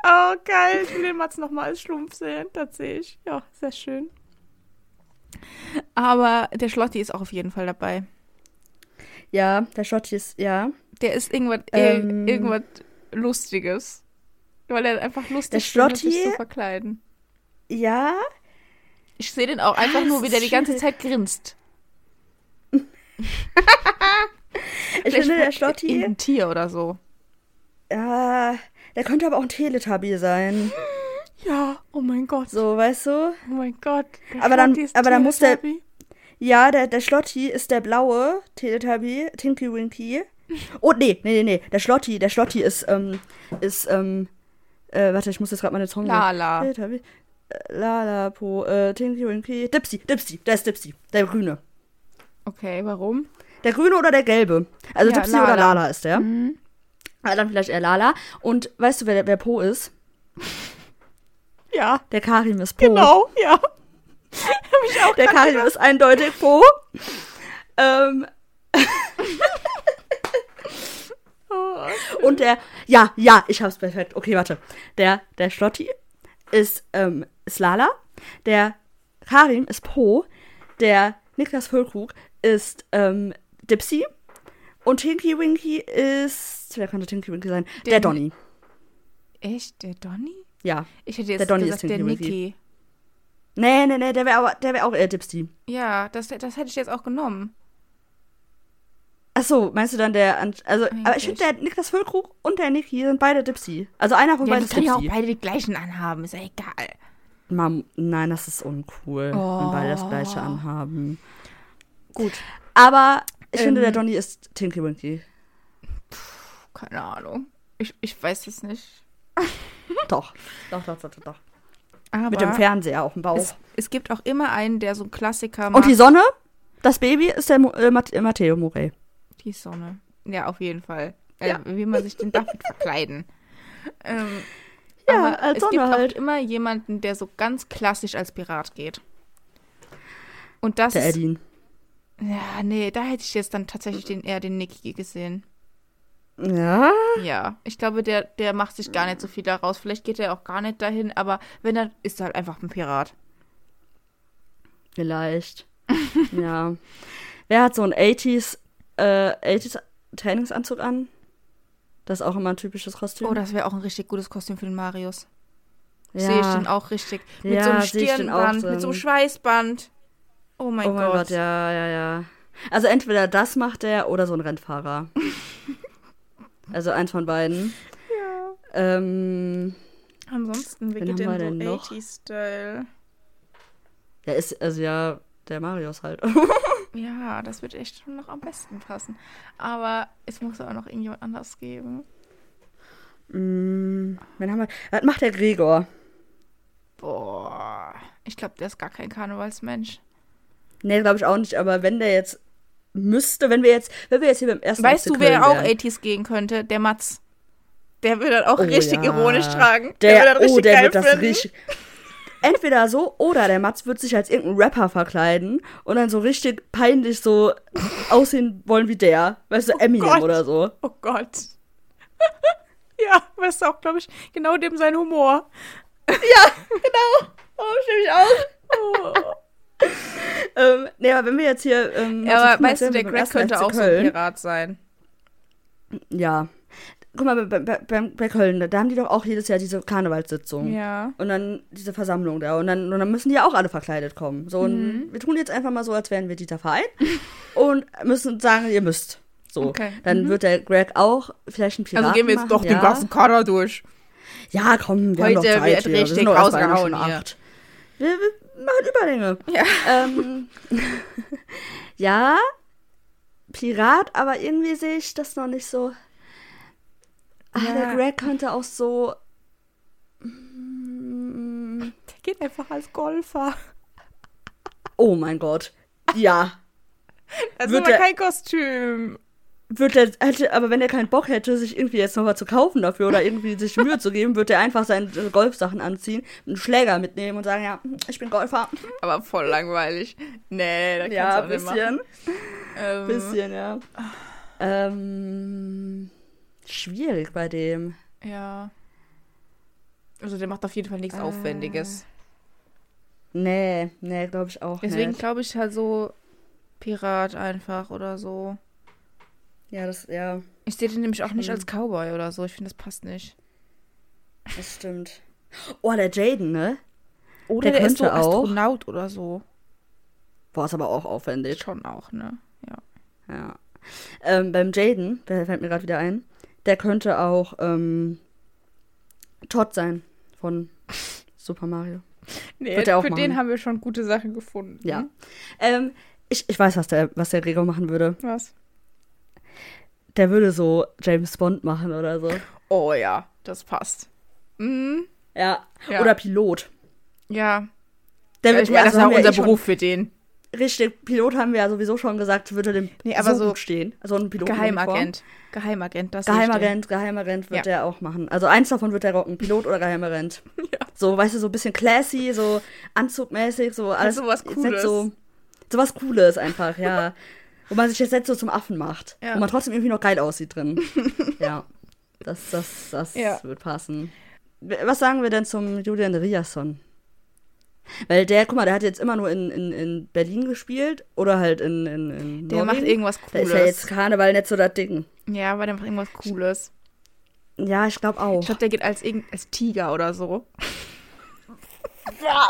Oh, geil. Ich will den Mats nochmal als Schlumpf sehen. Tatsächlich. Ja, sehr schön. Aber der Schlotti ist auch auf jeden Fall dabei. Ja, der Schotti ist, ja. Der ist irgendwas, Ähm. ir- irgendwas Lustiges. Weil er einfach lustig findet, sich Schlotti? zu verkleiden. Ja, Ich sehe den auch einfach Ah, nur, das wie der die ganze. Zeit grinst. ich finde, der ein Schlotti, Tier oder so. ja, der könnte aber auch ein Teletubby sein. Ja, oh mein Gott. So, weißt du? Oh mein Gott. Aber dann- aber dann muss der-. Ja, der, der Schlotti ist der blaue Teletubby, Tinky Winky. Oh, nee, nee, nee, nee. Der Schlotti, der Schlotti ist, ähm, ist, ähm, äh, warte, ich muss jetzt gerade meine Zunge. Lala. Teletubby. Lala, Po, äh, Tinky Winky. Dipsy, Dipsy, der ist Dipsy. Der grüne. Okay, warum? Der grüne oder der gelbe? Also Ja, Dipsy oder Lala. Lala ist der. Mhm. Ah, dann vielleicht eher Lala. Und weißt du, wer, wer Po ist? Ja, Der Karim ist Po. genau, ja. Hab ich auch Der Karim gedacht. ist eindeutig Po. ähm, Oh, und der, ja, ja, ich hab's perfekt. Okay, warte. Der, der Schlotti ist, ähm, ist Lala. Der Karim ist Po. Der Niklas Füllkrug ist, ähm, Dipsy. Und Tinky Winky ist, wer könnte Tinky Winky sein? Der Den- Donny. Echt? Der Donny? Ja. Ich hätte jetzt Der Donny gesagt, ist der Tinky Winky. Niki. Nee, nee, nee, der wäre der wär auch eher Dipsy. Ja, das, das hätte ich jetzt auch genommen. Ach so, meinst du dann der, also, aber ich finde, der Niklas Füllkrug und der Niki sind beide Dipsy. Also einer von Ja, beiden die ist können ja auch Dipsy. beide die gleichen anhaben, ist ja egal. Mam, nein, das ist uncool, wenn beide das gleiche Oh. anhaben. Gut. Aber ich finde, der Ähm. Donny ist Tinky Winky. Keine Ahnung. Ich, ich weiß es nicht. Doch. Doch, doch, doch, doch, doch. Aber Mit dem Fernseher auf dem Bauch. es, es gibt auch immer einen, der so ein Klassiker Und macht. die Sonne, das Baby, ist der äh, äh, Matteo Morey. Die Sonne. Ja, auf jeden Fall. Äh, Ja. Wie man sich denn damit verkleiden. Ähm, Ja, aber als es Sonne gibt halt. auch immer jemanden, der so ganz klassisch als Pirat geht. Und das Der Eddie. Ja, nee, da hätte ich jetzt dann tatsächlich den, eher den Nicky gesehen. Ja? Ja, ich glaube, der, der macht sich gar nicht so viel daraus. Vielleicht geht er auch gar nicht dahin, aber wenn er ist er halt einfach ein Pirat. Vielleicht. ja. Wer hat so einen 80s, äh, 80s Trainingsanzug an? Das ist auch immer ein typisches Kostüm. Oh, das wäre auch ein richtig gutes Kostüm für den Marius. ja. Sehe ich den auch richtig. Mit Ja, so einem Stirnband, mit so einem Schweißband. Oh mein, oh mein Gott. Gott, ja, ja, ja. Also entweder das macht er oder so ein Rennfahrer. also eins von beiden. Ja. Ähm, Ansonsten, wie geht denn so denn noch? 80-Style? der ist, also ja, der Marius halt. Ja, das wird echt schon noch am besten passen. Aber es muss auch noch irgendjemand anders geben. mm, wen haben wir? Was macht der Gregor? Boah. Ich glaube, der ist gar kein Karnevalsmensch. Nee, glaube ich auch nicht, aber wenn der jetzt müsste, wenn wir jetzt, wenn wir jetzt hier beim ersten Weißt du, wer auch wären. 80s gehen könnte? Der Mats. Der will dann auch Oh richtig ja. ironisch tragen. Der, will das oh, der geil wird das richtig. Entweder so oder der Mats wird sich als irgendein Rapper verkleiden und dann so richtig peinlich so aussehen wollen wie der. Weißt du, Eminem Gott. oder so. Oh Gott. ja, das ist auch, glaube ich, genau dem sein Humor. Genau. Oh, stimme ich auch. Oh. Ähm, nee, aber wenn wir jetzt hier. Ähm, Ja, aber weißt du, der Greg könnte auch so Köln. ein Pirat sein. Ja. Guck mal, bei, bei, bei, Köln, da haben die doch auch jedes Jahr diese Karnevalssitzung. Ja. Und dann diese Versammlung da. Und dann, und dann müssen die ja auch alle verkleidet kommen. So, und wir tun jetzt einfach mal so, als wären wir dieser Verein. und müssen sagen, ihr müsst. So. Okay. Dann wird der Greg auch vielleicht ein Pirat Also gehen wir jetzt machen, doch ja. den ganzen Kader durch. Ja, komm, wir haben Heute doch Zeit wird hier. Wir richtig einer rausgehauen hier. Wir, wir machen Überlänge. Ja. Ähm, ja, Pirat, aber irgendwie sehe ich das noch nicht so. Ah, Ja. der Greg könnte auch so. Mm, Der geht einfach als Golfer. Oh mein Gott. Ja. Das ist Wird aber der- kein Kostüm. Wird der, hätte, aber wenn er keinen Bock hätte, sich irgendwie jetzt noch was zu kaufen dafür oder irgendwie sich Mühe zu geben, würde er einfach seine Golfsachen anziehen, einen Schläger mitnehmen und sagen, ja, ich bin Golfer. Aber voll langweilig. Nee, da kannst Ja, du ein auch nicht bisschen. machen. Ähm, Bisschen, ja. Ähm, schwierig bei dem. Ja. Also der macht auf jeden Fall nichts Äh, Aufwendiges. Nee, nee, glaube ich auch Deswegen glaube ich halt so Pirat einfach oder so. Ja, das, ja, Ich sehe den nämlich auch nicht als Cowboy oder so. Ich finde, das passt nicht. das stimmt. Oh, der Jaden, ne? Oder Der der, ist so auch. Astronaut oder so. Boah, ist aber auch aufwendig. Schon auch, ne? Ja. Ja. Ähm, beim Jaden, der fällt mir gerade wieder ein, der könnte auch ähm, Todd sein von Super Mario. Nee, Wird er auch für machen. den haben wir schon gute Sachen gefunden. Ja. Ähm, ich, ich weiß, was der, was der Gregor machen würde. Was? Der würde so James Bond machen oder so. Oh ja, das passt. Mhm. Ja. Ja. Oder Pilot. Ja. Der ja wird ich meine, das also ist haben auch unser eh schon- Beruf für den. Richtig, Pilot haben wir ja sowieso schon gesagt, würde dem Nee, aber so, stehen. Also ein Pilot. Geheimagent. Geheimagent, das Geheimagent, Geheimagent wird Ja. der auch machen. Also eins davon wird der rocken, Pilot oder Geheimagent. Ja. So, weißt du, so ein bisschen classy, so anzugmäßig, so alles. sowas jetzt Cooles. So, so was Cooles einfach, ja. Wo man sich jetzt nicht so zum Affen macht. Ja. Wo man trotzdem irgendwie noch geil aussieht drin. ja. Das, das, das Ja. wird passen. Was sagen wir denn zum Julian Riasson? Weil der, guck mal, der hat jetzt immer nur in, in, in Berlin gespielt oder halt in, in, in Der macht Norwegen. irgendwas Da Cooles. ist ja jetzt Karneval nicht so das Ding. Ja, aber der macht irgendwas Cooles. Ja, ich glaube auch. Ich glaube, der geht als, irgend- als Tiger oder so. ja,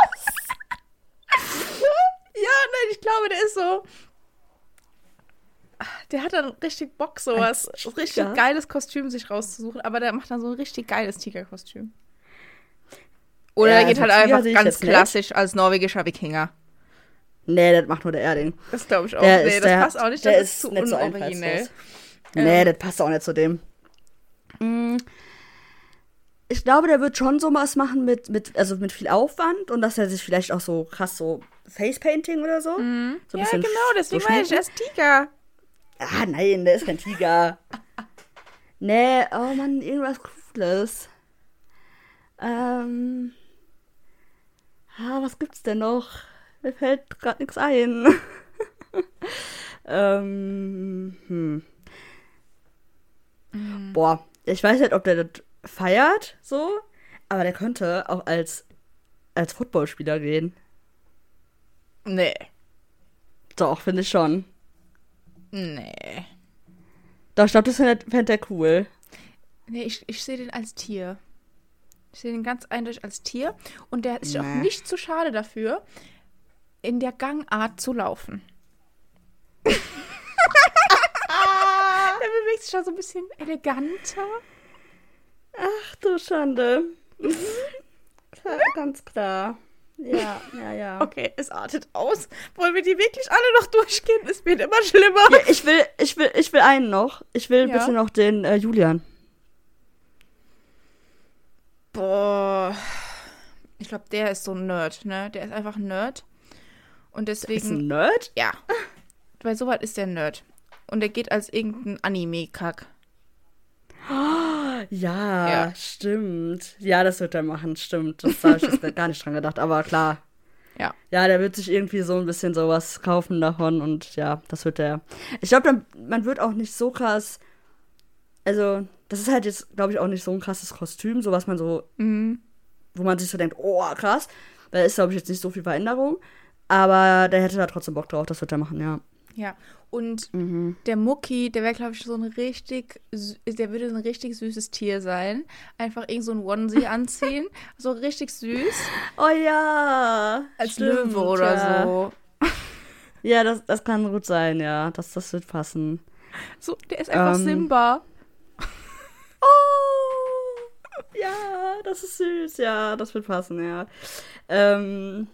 nein, ich glaube, der ist so. Der hat dann richtig Bock, sowas. So richtig geiles Kostüm sich rauszusuchen, aber der macht dann so ein richtig geiles Tigerkostüm. Oder Ja, er geht also halt einfach ganz jetzt nicht. klassisch als norwegischer Wikinger. Nee, das macht nur der Erding. Das glaube ich auch. Der nee, ist, das der, passt auch nicht. Der Das ist, ist zu nicht so unoriginell. einfallslos. Nee, das passt auch nicht zu dem. Mm, Ich glaube, der wird schon so was machen mit, mit, also mit viel Aufwand und dass er sich vielleicht auch so krass so Facepainting oder so. so ein Ja, genau, deswegen so meine ich schminken. als Tiger. Ah, nein, der ist kein Tiger. nee, oh Mann, irgendwas Cooles. Ähm. Ah, was gibt's denn noch? Mir fällt gerade nichts ein. ähm. Hm. Boah, ich weiß nicht, ob der das feiert, so, aber der könnte auch als, als Footballspieler gehen. Nee. Doch, finde ich schon. Nee. Doch, ich glaube, das fände fänd der cool. Nee, ich, ich sehe den als Tier. Ich sehe den ganz eindeutig als Tier. Und der ist auch Nee. nicht zu schade dafür, in der Gangart zu laufen. der bewegt sich da so ein bisschen eleganter. Ach du Schande. Ganz klar. Ja, ja, ja. Okay, es artet aus. Wollen wir die wirklich alle noch durchgehen? Es wird immer schlimmer. ja ich will, ich will, ich will einen noch. Ich will Ja. bitte noch den äh, Julian. Boah. Ich glaube, der ist so ein Nerd, ne? Der ist einfach ein Nerd. Und Ist deswegen. ein Nerd? Ja. Bei sowas ist der Nerd. Und der geht als irgendein Anime-Kack. Ja, Ja. stimmt. Ja, das wird er machen, stimmt. Das habe ich jetzt gar nicht dran gedacht, aber klar. Ja. Ja, der wird sich irgendwie so ein bisschen sowas kaufen davon und ja, das wird er. Ich glaube, man wird auch nicht so krass. Also, das ist halt jetzt, glaube ich, auch nicht so ein krasses Kostüm, so was man so, Mhm. wo man sich so denkt, oh, krass. Da ist, glaube ich, jetzt nicht so viel Veränderung. Aber der hätte da trotzdem Bock drauf, das wird er machen, ja. Ja. Und Mhm. der Mucki, der wäre, glaube ich, so ein richtig, der würde so ein richtig süßes Tier sein. Einfach irgend so ein Onesie anziehen. So richtig süß. Oh ja. Als stimmt, Löwe oder ja. so. Ja, das, das kann gut sein, ja. Das, das wird passen. So, der ist einfach Ähm. Simba. Oh, ja, das ist süß, ja, das wird passen, ja. Ähm,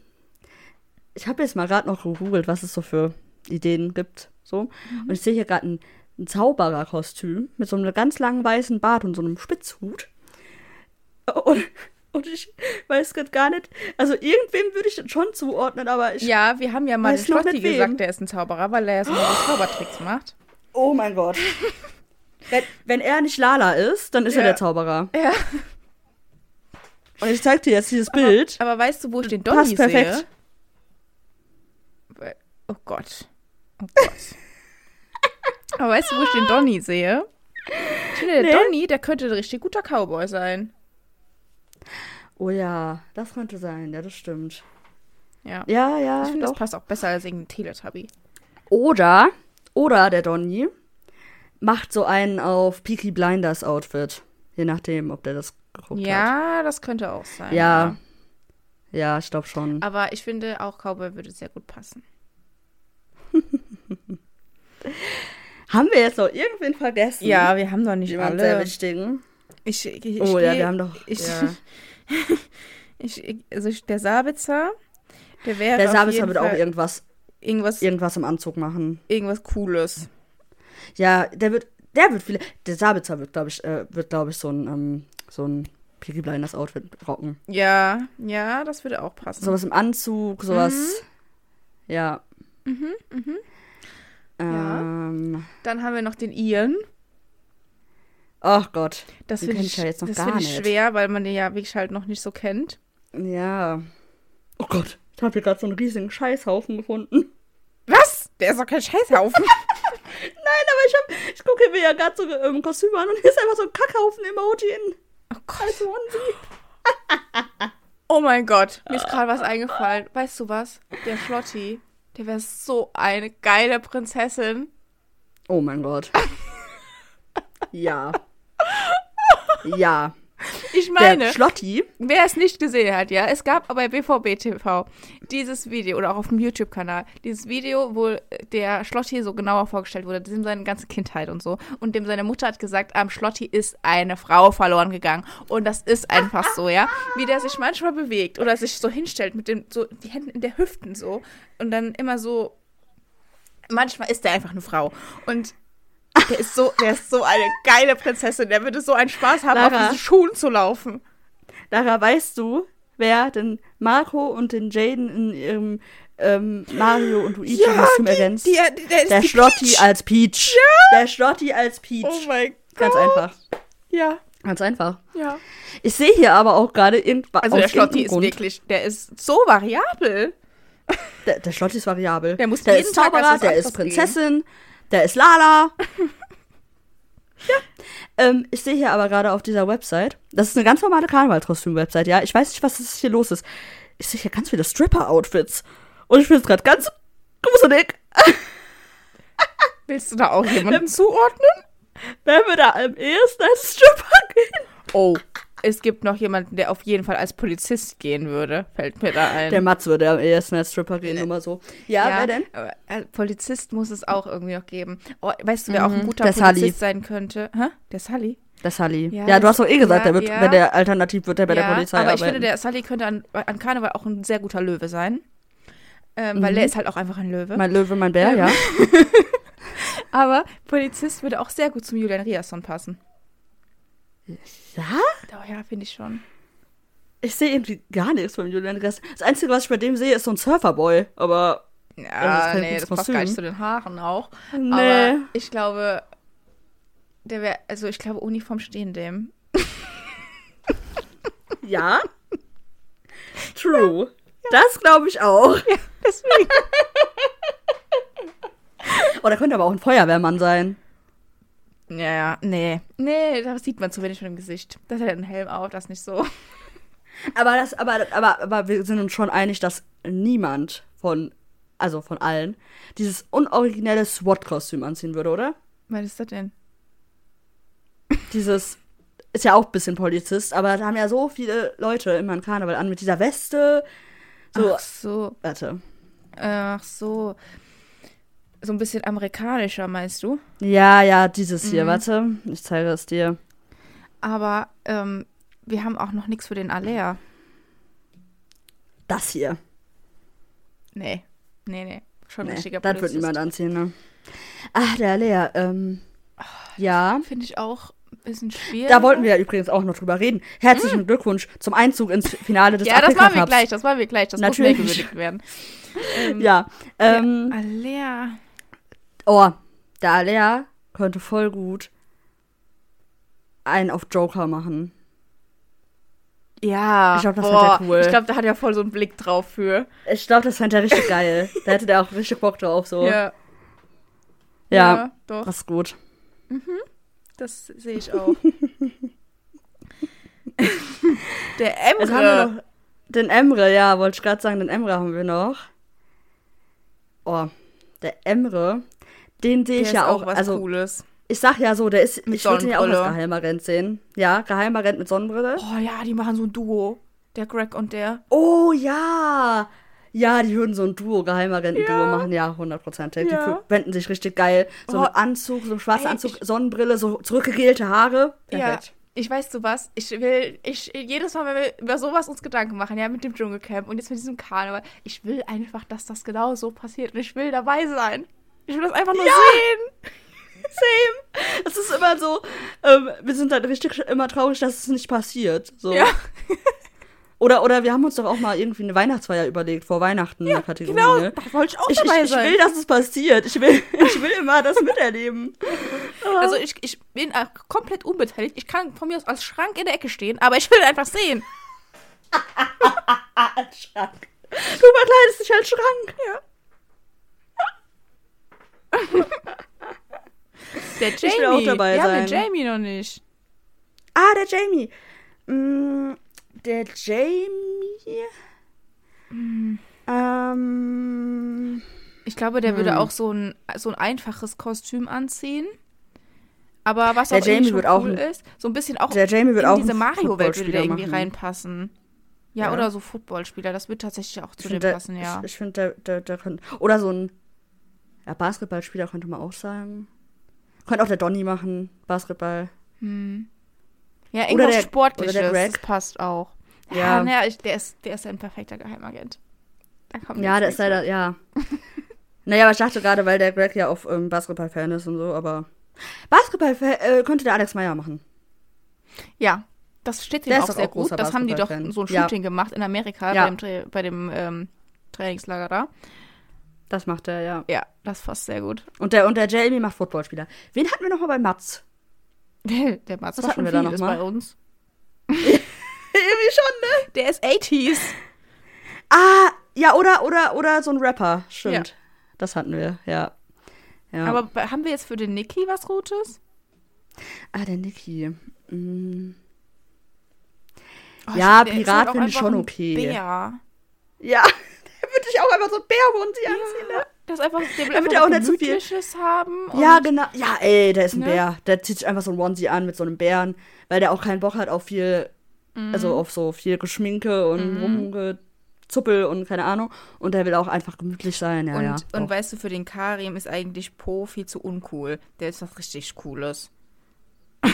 ich habe jetzt mal gerade noch gegoogelt, was es so für Ideen gibt, so. Und ich sehe hier gerade ein, ein Zaubererkostüm mit so einem ganz langen weißen Bart und so einem Spitzhut. Und, und ich weiß gerade gar nicht, also irgendwem würde ich das schon zuordnen, aber ich, Ja, wir haben ja mal den Schlotti gesagt, der ist ein Zauberer, weil er ja so viele Zaubertricks macht. oh mein Gott. wenn, wenn er nicht Lala ist, dann ist er Ja. der Zauberer. Ja. Und ich zeig dir jetzt dieses Bild. Aber weißt du, wo ich den Donny Passt perfekt. sehe? Oh Gott. Oh Gott. Aber weißt du, wo ich den Donny sehe? Ich finde, der Nee. Donny, der könnte ein richtig guter Cowboy sein. Oh ja, das könnte sein, ja, das stimmt. Ja. Ja, ja, Ich finde, das passt auch besser als irgendein Teletubby. Oder, oder der Donny macht so einen auf Peaky Blinders Outfit. Je nachdem, ob der das geguckt hat. Ja, das könnte auch sein. Ja. Ja, ich glaube schon. Aber ich finde, auch Cowboy würde sehr gut passen. Haben wir jetzt noch irgendwen vergessen? Ja, wir haben doch nicht Jemand sehr alle. wichtigen. Ich, ich, ich Oh ja, wir haben doch. Ich, ja. ich, also der Sabitzer, der wäre Der Sabitzer wird auch irgendwas, irgendwas, irgendwas im Anzug machen. irgendwas Cooles. Ja, der wird, der wird viele. Der Sabitzer wird, glaube ich, äh, wird, glaube ich, so ein, ähm, so ein Peaky Blinders Outfit rocken. Ja, ja, das würde auch passen. Sowas im Anzug, sowas. Ja. Mhm, mhm. Ähm, Dann haben wir noch den Ian. Ach Gott. Das finde ich, ja jetzt noch das gar ich schwer, weil man den ja wirklich halt noch nicht so kennt. Ja. Oh Gott. Ich habe hier gerade so einen riesigen Scheißhaufen gefunden. Was? Der ist doch kein Scheißhaufen. Nein, aber ich hab, ich gucke mir ja gerade so ähm, Kostüme an und hier ist einfach so ein Kackhaufen-Emoji in oh Gott. als Onesie. Oh mein Gott, mir ist gerade was eingefallen. Weißt du was? Der Schlotti, der wäre so eine geile Prinzessin. Oh mein Gott. Ja. Ja. Ich Der meine, Schlotti. wer es nicht gesehen hat, ja, es gab bei BVB TV dieses Video oder auch auf dem YouTube-Kanal, dieses Video, wo der Schlotti so genauer vorgestellt wurde, dem seine ganze Kindheit und so. Und dem seine Mutter hat gesagt, am Schlotti ist eine Frau verloren gegangen. Und das ist einfach so, ja. Wie der sich manchmal bewegt oder sich so hinstellt mit den, so, die Hände in der Hüften so. Und dann immer so, manchmal ist der einfach eine Frau. Und der ist so, der ist so eine geile Prinzessin. Der würde so einen Spaß haben, Lara. auf diesen Schuhen zu laufen. Lara, weißt du, wer den Marco und den Jaden in ihrem ähm, Mario und Luigi Kostüm ergänzt? die, die, der der Schlotti Peach. als Peach. Der Schlotti als Peach. Oh mein Gott. Ganz einfach. Ja, Ganz einfach. ja. Ich sehe hier aber auch gerade irgendwas. Also der Schlotti ist wirklich, der ist so variabel. Der, der Schlotti ist variabel. Der muss der jeden ist Tag Zauberer, der ist anderes gehen. Der ist Lala. ja. Ähm, ich sehe hier aber gerade auf dieser Website, das ist eine ganz normale Karnevalskostüm-Website, ja. Ich weiß nicht, was hier los ist. Ich sehe hier ganz viele Stripper-Outfits. Und ich finde es gerade ganz gruselig. Willst du da auch jemanden zuordnen? Wer würde am ehesten als Stripper gehen? Oh, es gibt noch jemanden, der auf jeden Fall als Polizist gehen würde. Fällt mir da ein. Der Mats würde am ehesten als Stripper gehen, nur mal so. Ja, wer denn? aber als Polizist muss es auch irgendwie noch geben. Oh, weißt du, wer auch ein guter der Polizist Sully. sein könnte? Hä? Der Sully? Der Sully. Ja, Ja, du hast doch eh gesagt, ja, der wird, ja. wenn der alternativ wird, der bei der Polizei aber ich arbeiten. finde, der Sully könnte an, an Karneval auch ein sehr guter Löwe sein. Ähm, Weil Mhm. der ist halt auch einfach ein Löwe. mein Löwe, mein Bär, Ähm, ja. aber Polizist würde auch sehr gut zum Julian Riasson passen. Ja? Oh ja, finde ich schon. Ich sehe irgendwie gar nichts von Julian Rest. Das Einzige, was ich bei dem sehe, ist so ein Surferboy. Aber Ja, nee, das passt gar nicht zu den Haaren auch. nee. Aber ich glaube, der wäre, also ich glaube, Uniform stehen dem. ja. True. Das glaube ich auch. Deswegen. Oh, da könnte aber auch ein Feuerwehrmann sein. Ja, ja, nee. Nee, da sieht man zu wenig von dem Gesicht. Das hat einen Helm auf, das ist nicht so. Aber das, aber, aber, aber wir sind uns schon einig, dass niemand von, also von allen, dieses unoriginelle SWAT-Kostüm anziehen würde, oder? Was ist das denn? Dieses ist ja auch ein bisschen Polizist, aber da haben ja so viele Leute immer einen Karneval an mit dieser Weste. So, Ach so. warte. Ach so. So ein bisschen amerikanischer, meinst du? Ja, ja, dieses hier, Mhm. warte. Ich zeige es dir. Aber ähm, wir haben auch noch nichts für den Alea. Das hier. Nee. Nee, nee. Schon ein Nee, richtiger das wird niemand anziehen, ne? Ach, der Lea, ähm. Ja. Finde ich auch ein bisschen schwierig. Da wollten wir ja übrigens auch noch drüber reden. Herzlichen Glückwunsch zum Einzug ins Finale des. Ja, das machen wir gleich, das machen wir gleich. Das Natürlich. muss mehr gewürdigt werden. Ähm, Ja. Ähm, Alea. Oh, der Alea könnte voll gut einen auf Joker machen. Ja. Ich glaub, das boah, fand er cool. Ich glaube, da hat er voll so einen Blick drauf für. Ich glaube, das fände er richtig geil. Da hätte der auch richtig Bock drauf, so. Ja, Ja. doch. das ist gut. Das sehe ich auch. der Emre. den Emre, ja, wollte ich gerade sagen, den Emre haben wir noch. Oh, der Emre, den sehe ich ja auch, was also Cooles. ich sag ja so, der ist, Mit ich würde ihn ja auch als Sonnenbrille. Geheimagent sehen. Ja, Geheimagent mit Sonnenbrille. Oh ja, die machen so ein Duo. Der Greg und der. Oh ja! Ja, die würden so ein Duo, Geheimagenten-Duo Ja. machen, ja, hundertprozentig. Die Ja. wenden sich richtig geil. So Oh. ein Anzug, so ein schwarzer Ey, Anzug, ich- Sonnenbrille, so zurückgegelte Haare. Perfekt. Ja, ich weiß du was. Ich will, ich, jedes Mal, wenn wir über sowas uns Gedanken machen, ja, mit dem Dschungelcamp und jetzt mit diesem Karneval, ich will einfach, dass das genau so passiert und ich will dabei sein. Ich will das einfach nur Ja. sehen. Same. Es ist immer so, ähm, wir sind halt richtig immer traurig, dass es nicht passiert. So. Ja. Oder, oder wir haben uns doch auch mal irgendwie eine Weihnachtsfeier überlegt, vor Weihnachten in der Kategorie. Genau, ne? da wollte ich auch Ich, dabei ich, ich sein. will, dass es passiert. Ich will, ich will immer das miterleben. also ich, ich bin auch komplett unbeteiligt. Ich kann von mir aus als Schrank in der Ecke stehen, aber ich will einfach sehen. Als Schrank. Du verkleidest dich als Schrank. Ja. Der Jamie. will auch dabei Wir haben den sein. Jamie noch nicht. Ah, der Jamie. Mm, der Jamie. Ähm. Ich glaube, der würde Hm. auch so ein, so ein einfaches Kostüm anziehen. Aber was Der auch Jamie wird auch cool ein- ist, so ein bisschen auch Der Jamie wird in auch diese Mario-Welt würde der irgendwie machen. reinpassen. Ja, Ja. oder so Footballspieler, das wird tatsächlich auch zu Ich dem passen, ja. ich, ich finde, der, der, der. Oder so ein. Ja, Basketballspieler könnte man auch sagen. Könnte auch der Donny machen, Basketball. Hm. Ja, Oder irgendwas der- Sportliches, oder der Greg. das passt auch. Ja, Ja. naja, ich, der, ist, der ist ein perfekter Geheimagent. Da kommt Ja, der ist leider, ja. naja, aber ich dachte gerade, weil der Greg ja auf ähm, Basketball-Fan ist und so, aber. Basketball äh, könnte der Alex Meyer machen. Ja, das steht ihm ist auch sehr auch gut. Das haben die doch so ein Ja. Shooting gemacht in Amerika Ja. bei dem, bei dem ähm, Trainingslager da. Das macht er, ja. Ja, das passt sehr gut. Und der, und der Jamie macht Footballspieler. Wen hatten wir nochmal bei Mats? Der, Mats Was hatten schon wir da vieles noch mal? bei uns. Irgendwie schon, ne? Der ist 80s. Ah, ja, oder, oder, oder so ein Rapper. Stimmt. Ja. Das hatten wir, ja. ja. Aber haben wir jetzt für den Niki was Gutes? ah, der Niki. Mm. Oh, Ja, Pirat halt finde ich schon okay. Bär. Ja, auch einfach so ein Bärhund anziehen, ne? Das ist einfach, der will Damit einfach er auch nicht zu viel- haben. Ja, genau. Ja, ey, der ist ein Ne? Bär. Der zieht sich einfach so ein Onesie an mit so einem Bären, weil der auch keinen Bock hat auf viel, Mhm. also auf so viel Geschminke und Rumgezuppel und keine Ahnung. Und der will auch einfach gemütlich sein, ja, und, ja. und weißt du, für den Karim ist eigentlich Po viel zu uncool. Der ist was richtig Cooles.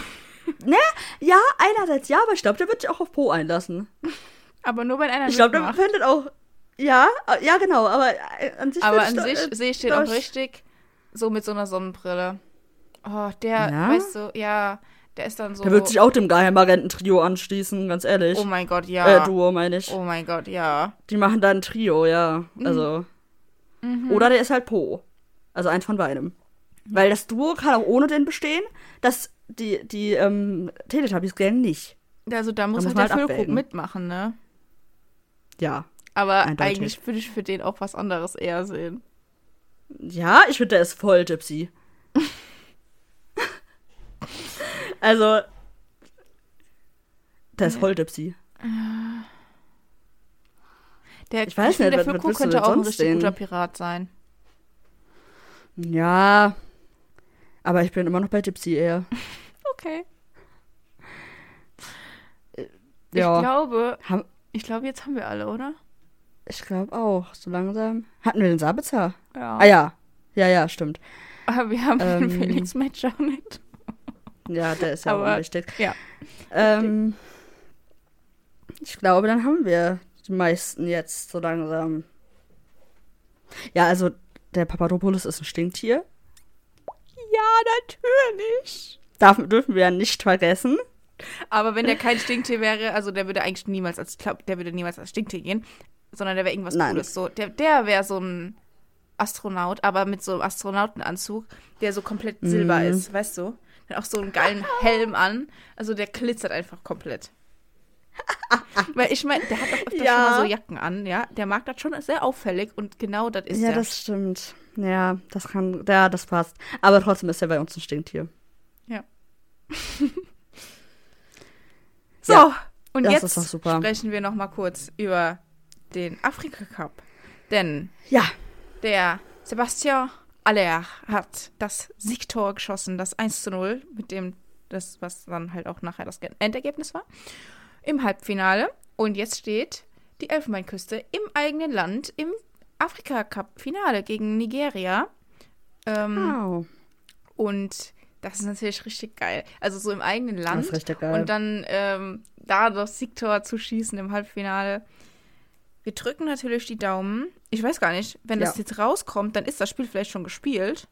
ja, einerseits ja, aber ich glaube, der wird sich auch auf Po einlassen. Aber nur wenn einer Ich glaube, der findet auch. Ja, äh, ja, genau, aber äh, an sich. Aber an ich sich da- sehe ich den da- auch richtig so mit so einer Sonnenbrille. Oh, der, Ja? weißt du, ja, der ist dann so. Der wird sich auch dem Geheimagenten-Trio anschließen, ganz ehrlich. oh mein Gott, ja. Äh, Duo, meine ich. Oh mein Gott, ja. Die machen da ein Trio, ja. Also. Mhm. Oder der ist halt Po. Also eins von beidem. Weil das Duo kann auch ohne den bestehen, das, die, die ähm, Teletubbies-Gang nicht. Also da muss muss halt der halt Füllkrug mitmachen, ne? Ja. Aber Eindeutig. eigentlich würde ich für den auch was anderes eher sehen. Ja, ich finde, der ist voll Gypsy. also, der ist voll Gypsy. Der, Ich weiß finde, nicht, der Füllkrug willst du könnte auch ein richtig sehen? guter Pirat sein. Ja. Aber ich bin immer noch bei Gypsy eher. Okay. Ja. Ich glaube, Ham- ich glaube, jetzt haben wir alle, oder? Ich glaube auch, so langsam. Hatten wir den Sabitzer? Ja. Ah ja. Ja, ja, stimmt. Aber wir haben Ähm, den Felix Match auch nicht. Ja, der ist ja auch Aber- unwichtig. ja. Ähm, ich glaube, dann haben wir die meisten jetzt so langsam. Ja, also der Papadopoulos ist ein Stinktier. Ja, natürlich. Darf, dürfen wir ja nicht vergessen. Aber wenn der kein Stinktier wäre, also der würde eigentlich niemals als, ich glaube, der würde niemals als Stinktier gehen, sondern der wäre irgendwas Nein. Cooles. So, der, der wäre so ein Astronaut, aber mit so einem Astronautenanzug, der so komplett silber Mhm. ist, weißt du? Der hat auch so einen geilen Helm an. Also der glitzert einfach komplett. Weil ich meine, der hat auch öfter Ja. schon mal so Jacken an, ja. Der mag das schon sehr auffällig und genau das ist ja, er. das stimmt. Ja, das kann. Ja, das passt. Aber trotzdem ist er bei uns ein Stinktier. Ja. so, Ja, und jetzt sprechen wir noch mal kurz über den Afrika Cup. Denn Ja, der Sebastian Aller hat das Siegtor geschossen, das 1 zu 0, mit dem das, was dann halt auch nachher das Endergebnis war, im Halbfinale. Und jetzt steht die Elfenbeinküste im eigenen Land im Afrika Cup Finale gegen Nigeria. Ähm, wow. Und das ist natürlich richtig geil. Also so im eigenen Land. Das ist richtig geil. Und dann ähm, da das Siegtor zu schießen im Halbfinale. Wir drücken natürlich die Daumen. Ich weiß gar nicht, wenn das Ja. jetzt rauskommt, dann ist das Spiel vielleicht schon gespielt.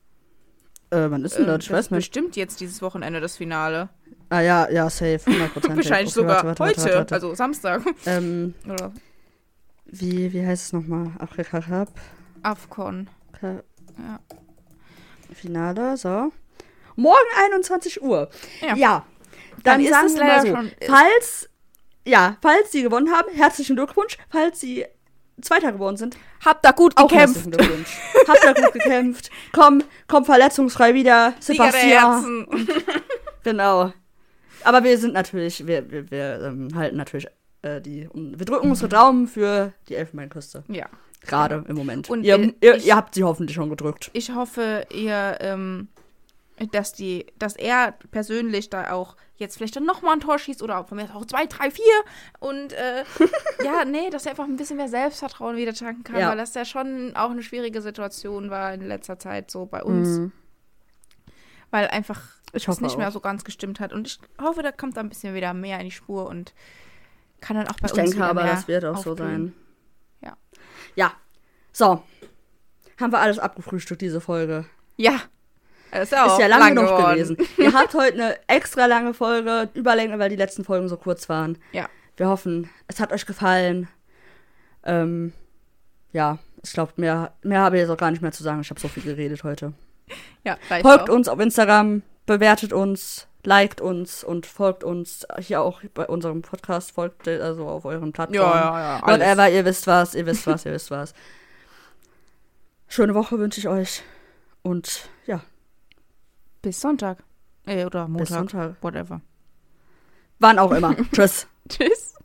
Äh, wann ist denn Ähm, das? Ich weiß ist nicht. bestimmt jetzt dieses Wochenende das Finale. Ah ja, ja, safe. 100%. Wahrscheinlich okay, sogar warte, warte, heute, warte, also Samstag. Ähm, Oder wie, wie heißt es nochmal? Afrika Cup? Afcon. Ja. Finale, so. Morgen 21 Uhr. Ja. Ja. Dann Dann, ist es leider so, schon- falls, ja, falls sie gewonnen haben, herzlichen Glückwunsch. Falls sie Zweiter geworden sind, Habt da gut auch gekämpft. Habt ihr gut gekämpft. Komm, komm verletzungsfrei wieder. Sebastian. Genau. Aber wir sind natürlich, wir, wir, wir ähm, halten natürlich äh, die, wir drücken unsere Daumen für die Elfenbeinküste. Ja. Gerade im Moment. Und, ihr, äh, ihr, ich- ihr habt sie hoffentlich schon gedrückt. Ich hoffe, ihr, ähm, dass die, dass er persönlich da auch jetzt vielleicht dann nochmal ein Tor schießt oder auch von mir auch zwei, drei, vier und äh, ja, nee, dass er einfach ein bisschen mehr Selbstvertrauen wieder tanken kann, Ja. weil das ja schon auch eine schwierige Situation war in letzter Zeit so bei uns, Mhm. weil einfach Ich es nicht mehr auch. so ganz gestimmt hat und ich hoffe, da kommt da ein bisschen wieder mehr in die Spur und kann dann auch bei Ich uns denke wieder aber, mehr das wird auch so aufblühen. sein. Ja. Ja. So. Haben wir alles abgefrühstückt, diese Folge. Ja. Ist ja, auch Ist ja lang, genug geworden. gewesen. Ihr habt heute eine extra lange Folge, Überlänge, weil die letzten Folgen so kurz waren. Ja. Wir hoffen, es hat euch gefallen. Ähm, ja, ich glaube, mehr, mehr habe ich jetzt auch gar nicht mehr zu sagen. Ich habe so viel geredet heute. Ja, reicht Folgt auch. uns auf Instagram, bewertet uns, liked uns und folgt uns hier auch bei unserem Podcast, folgt also auf euren Plattformen. Ja, ja, ja. alles. Whatever, ihr wisst was, ihr wisst was, ihr wisst was. Schöne Woche wünsche ich euch. Und ja, Bis Sonntag. Äh, oder Montag. bis Sonntag. Whatever. Wann auch immer. Tschüss. Tschüss.